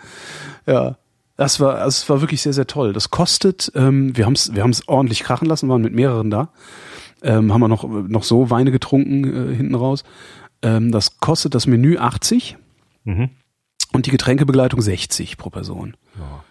[SPEAKER 2] Ja. Das war, es war wirklich sehr, sehr toll. Das kostet, ähm, wir haben es wir haben's ordentlich krachen lassen, waren mit mehreren da. Ähm, haben wir noch, noch so Weine getrunken äh, hinten raus. Ähm, das kostet das Menü 80
[SPEAKER 1] Mhm.
[SPEAKER 2] und die Getränkebegleitung 60 pro Person.
[SPEAKER 1] Ja.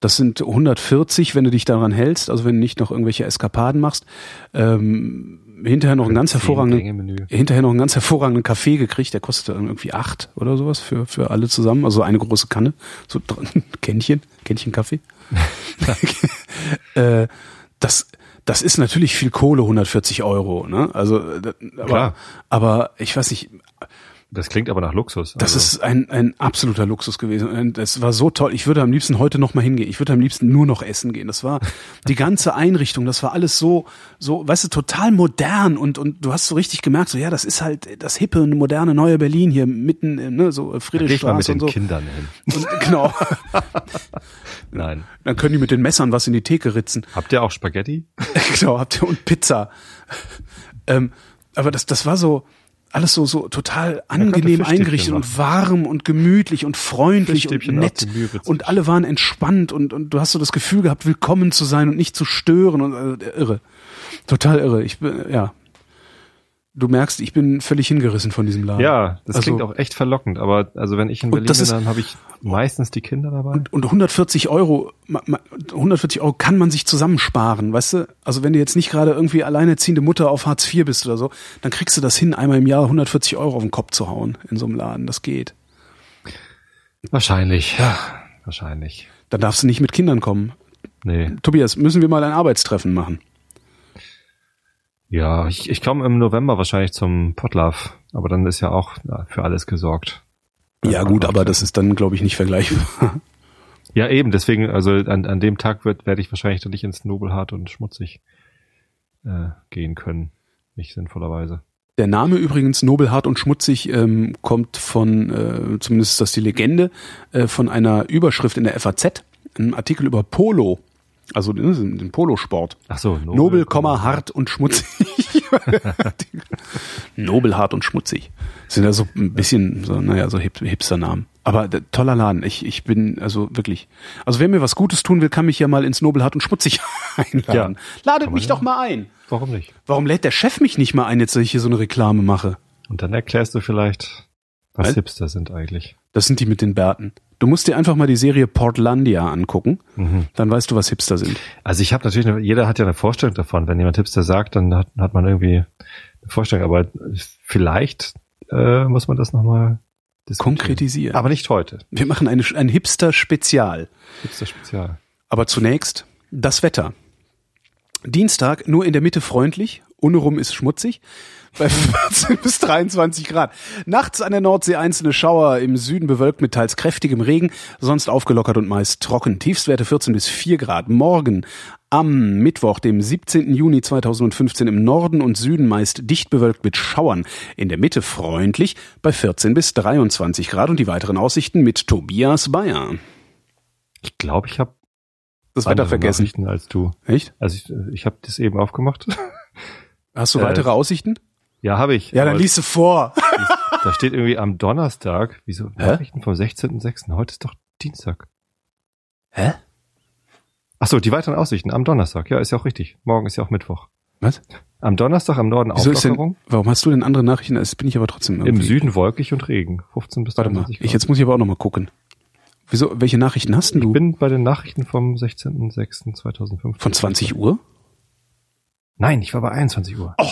[SPEAKER 2] Das sind 140, wenn du dich daran hältst, also wenn du nicht noch irgendwelche Eskapaden machst. Ähm, hinterher noch einen ganz hervorragenden, hinterher noch einen ganz hervorragenden Kaffee gekriegt, der kostet dann irgendwie acht oder sowas für, für alle zusammen, also eine große Kanne, so Kännchen, Kännchen Kaffee. äh, das, das ist natürlich viel Kohle, 140 Euro, ne? Also, äh, aber,
[SPEAKER 1] Klar.
[SPEAKER 2] aber ich weiß nicht,
[SPEAKER 1] Das klingt aber nach Luxus.
[SPEAKER 2] das
[SPEAKER 1] also.
[SPEAKER 2] ist ein, ein absoluter Luxus gewesen. Und Das war so toll. Ich würde am liebsten heute noch mal hingehen. Ich würde am liebsten nur noch essen gehen. Das war die ganze Einrichtung. Das war alles so, so, weißt du, total modern und, und du hast so richtig gemerkt, so, ja, das ist halt das hippe, moderne neue Berlin hier mitten, äh, ne, so
[SPEAKER 1] mit
[SPEAKER 2] Friedrichstraße
[SPEAKER 1] den
[SPEAKER 2] und so.
[SPEAKER 1] Kindern hin.
[SPEAKER 2] Und, genau.
[SPEAKER 1] Nein.
[SPEAKER 2] Dann können die mit den Messern was in die Theke ritzen.
[SPEAKER 1] Habt ihr auch Spaghetti?
[SPEAKER 2] genau, habt ihr und Pizza. Ähm, aber das, das war so alles so, so total angenehm eingerichtet und warm und gemütlich und freundlich und nett. Und alle waren entspannt und, und du hast so das Gefühl gehabt, willkommen zu sein und nicht zu stören und äh, irre. Total irre. Ich bin, ja. Du merkst, ich bin völlig hingerissen von diesem Laden.
[SPEAKER 1] Ja, das
[SPEAKER 2] Also-
[SPEAKER 1] klingt auch echt verlockend. Aber also wenn ich in
[SPEAKER 2] Und
[SPEAKER 1] Berlin
[SPEAKER 2] das
[SPEAKER 1] bin,
[SPEAKER 2] ist-
[SPEAKER 1] dann habe ich meistens die Kinder dabei.
[SPEAKER 2] Und 140 Euro, ma- ma- 140 Euro kann man sich zusammensparen, weißt du? Also wenn du jetzt nicht gerade irgendwie alleinerziehende Mutter auf Hartz IV bist oder so, dann kriegst du das hin, einmal im Jahr 140 Euro auf den Kopf zu hauen in so einem Laden. Das geht.
[SPEAKER 1] Wahrscheinlich. Ja, wahrscheinlich.
[SPEAKER 2] Dann darfst du nicht mit Kindern kommen.
[SPEAKER 1] Nee.
[SPEAKER 2] Tobias, müssen wir mal ein Arbeitstreffen machen?
[SPEAKER 1] Ja, ich, ich komme im November wahrscheinlich zum Potlauf. Aber dann ist ja auch na, für alles gesorgt.
[SPEAKER 2] Ja gut, aber das ist dann, glaube ich, nicht vergleichbar.
[SPEAKER 1] Ja, eben, deswegen, also an, an dem Tag wird, werde ich wahrscheinlich dann nicht ins Nobelhart und schmutzig äh, gehen können. Nicht sinnvollerweise.
[SPEAKER 2] Der Name übrigens Nobelhart und Schmutzig ähm, kommt von, äh, zumindest ist das die Legende, äh, von einer Überschrift in der FAZ, einem Artikel über Polo, also den, den Polosport.
[SPEAKER 1] Ach so,
[SPEAKER 2] Nobel, Komma, hart und schmutzig. Nobel, hart und schmutzig. Sind ja so ein bisschen, so, naja, so Hip Hipster-Namen. Aber der, toller Laden. Ich, ich bin, also wirklich. Also wer mir was Gutes tun will, kann mich ja mal ins Nobel, hart und schmutzig einladen. Ladet
[SPEAKER 1] man
[SPEAKER 2] mich
[SPEAKER 1] ja.
[SPEAKER 2] doch mal ein.
[SPEAKER 1] Warum nicht?
[SPEAKER 2] Warum lädt der Chef mich nicht mal ein, jetzt, dass ich hier so eine Reklame mache?
[SPEAKER 1] Und dann erklärst du vielleicht, Was? Hipster sind eigentlich.
[SPEAKER 2] Das sind die mit den Bärten. Du musst dir einfach mal die Serie Portlandia angucken.
[SPEAKER 1] Mhm.
[SPEAKER 2] Dann weißt du, was Hipster sind.
[SPEAKER 1] Also ich habe natürlich, eine, jeder hat ja eine Vorstellung davon. Wenn jemand Hipster sagt, dann hat, hat man irgendwie eine Vorstellung. Aber vielleicht äh, muss man das nochmal.
[SPEAKER 2] Konkretisieren.
[SPEAKER 1] Aber nicht heute.
[SPEAKER 2] Wir machen eine, ein Hipster-Spezial.
[SPEAKER 1] Hipster Spezial.
[SPEAKER 2] Aber zunächst das Wetter. Dienstag nur in der Mitte freundlich, untenrum ist schmutzig, bei 14 bis 23 Grad. Nachts an der Nordsee einzelne Schauer, im Süden bewölkt mit teils kräftigem Regen, sonst aufgelockert und meist trocken. Tiefstwerte 14 bis 4 Grad. Morgen am Mittwoch, dem 17. Juni 2015 im Norden und Süden meist dicht bewölkt mit Schauern. In der Mitte freundlich bei 14 bis 23 Grad und die weiteren Aussichten mit Tobias Bayer.
[SPEAKER 1] Ich glaube, ich habe
[SPEAKER 2] Das Wetter vergessen.
[SPEAKER 1] Als du.
[SPEAKER 2] Echt?
[SPEAKER 1] Also ich, ich habe das eben aufgemacht.
[SPEAKER 2] Hast du
[SPEAKER 1] Äh,
[SPEAKER 2] weitere Aussichten?
[SPEAKER 1] ja, habe ich.
[SPEAKER 2] Ja, dann liest du vor.
[SPEAKER 1] Da steht irgendwie am Donnerstag. Wieso?
[SPEAKER 2] Hä?
[SPEAKER 1] Nachrichten vom 16.06. Heute ist doch Dienstag.
[SPEAKER 2] Hä?
[SPEAKER 1] Ach so, die weiteren Aussichten am Donnerstag. Ja, ist ja auch richtig. Morgen ist ja auch Mittwoch.
[SPEAKER 2] Was?
[SPEAKER 1] Am Donnerstag am Norden
[SPEAKER 2] Wieso ist denn,
[SPEAKER 1] Auflockerung.
[SPEAKER 2] warum hast du denn andere Nachrichten? Das bin ich aber trotzdem
[SPEAKER 1] Im
[SPEAKER 2] irgendwie-
[SPEAKER 1] Süden wolkig und Regen. 15 bis
[SPEAKER 2] Warte mal,
[SPEAKER 1] 23 Grad.
[SPEAKER 2] ich, jetzt muss ich aber auch noch mal gucken. Wieso, welche Nachrichten hast denn
[SPEAKER 1] Ich
[SPEAKER 2] du?
[SPEAKER 1] bin bei den Nachrichten vom 16.06.2015.
[SPEAKER 2] Von 20 Uhr?
[SPEAKER 1] Nein, ich war bei 21 Uhr.
[SPEAKER 2] Oh,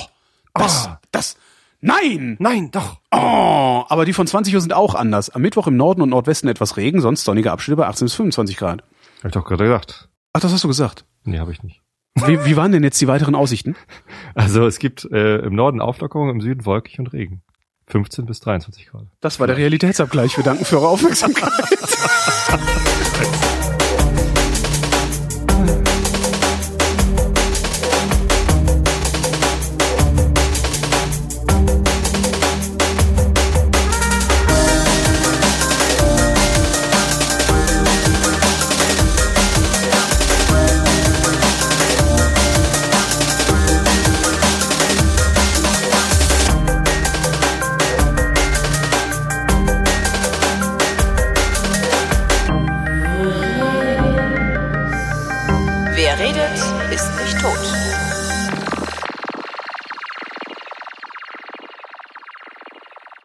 [SPEAKER 2] das,
[SPEAKER 1] Ah.
[SPEAKER 2] das, nein!
[SPEAKER 1] Nein, doch.
[SPEAKER 2] Oh, aber die von 20 Uhr sind auch anders. Am Mittwoch im Norden und Nordwesten etwas Regen, sonst sonnige Abschnitte bei 18 bis 25 Grad.
[SPEAKER 1] Hab ich doch gerade gesagt.
[SPEAKER 2] Ach, das hast du gesagt.
[SPEAKER 1] Nee, habe ich nicht.
[SPEAKER 2] Wie, wie waren denn jetzt die weiteren Aussichten?
[SPEAKER 1] Also es gibt äh, im Norden Auflockerung, im Süden wolkig und Regen. 15 bis 23 Grad.
[SPEAKER 2] Das war der Realitätsabgleich. Wir danken für eure Aufmerksamkeit.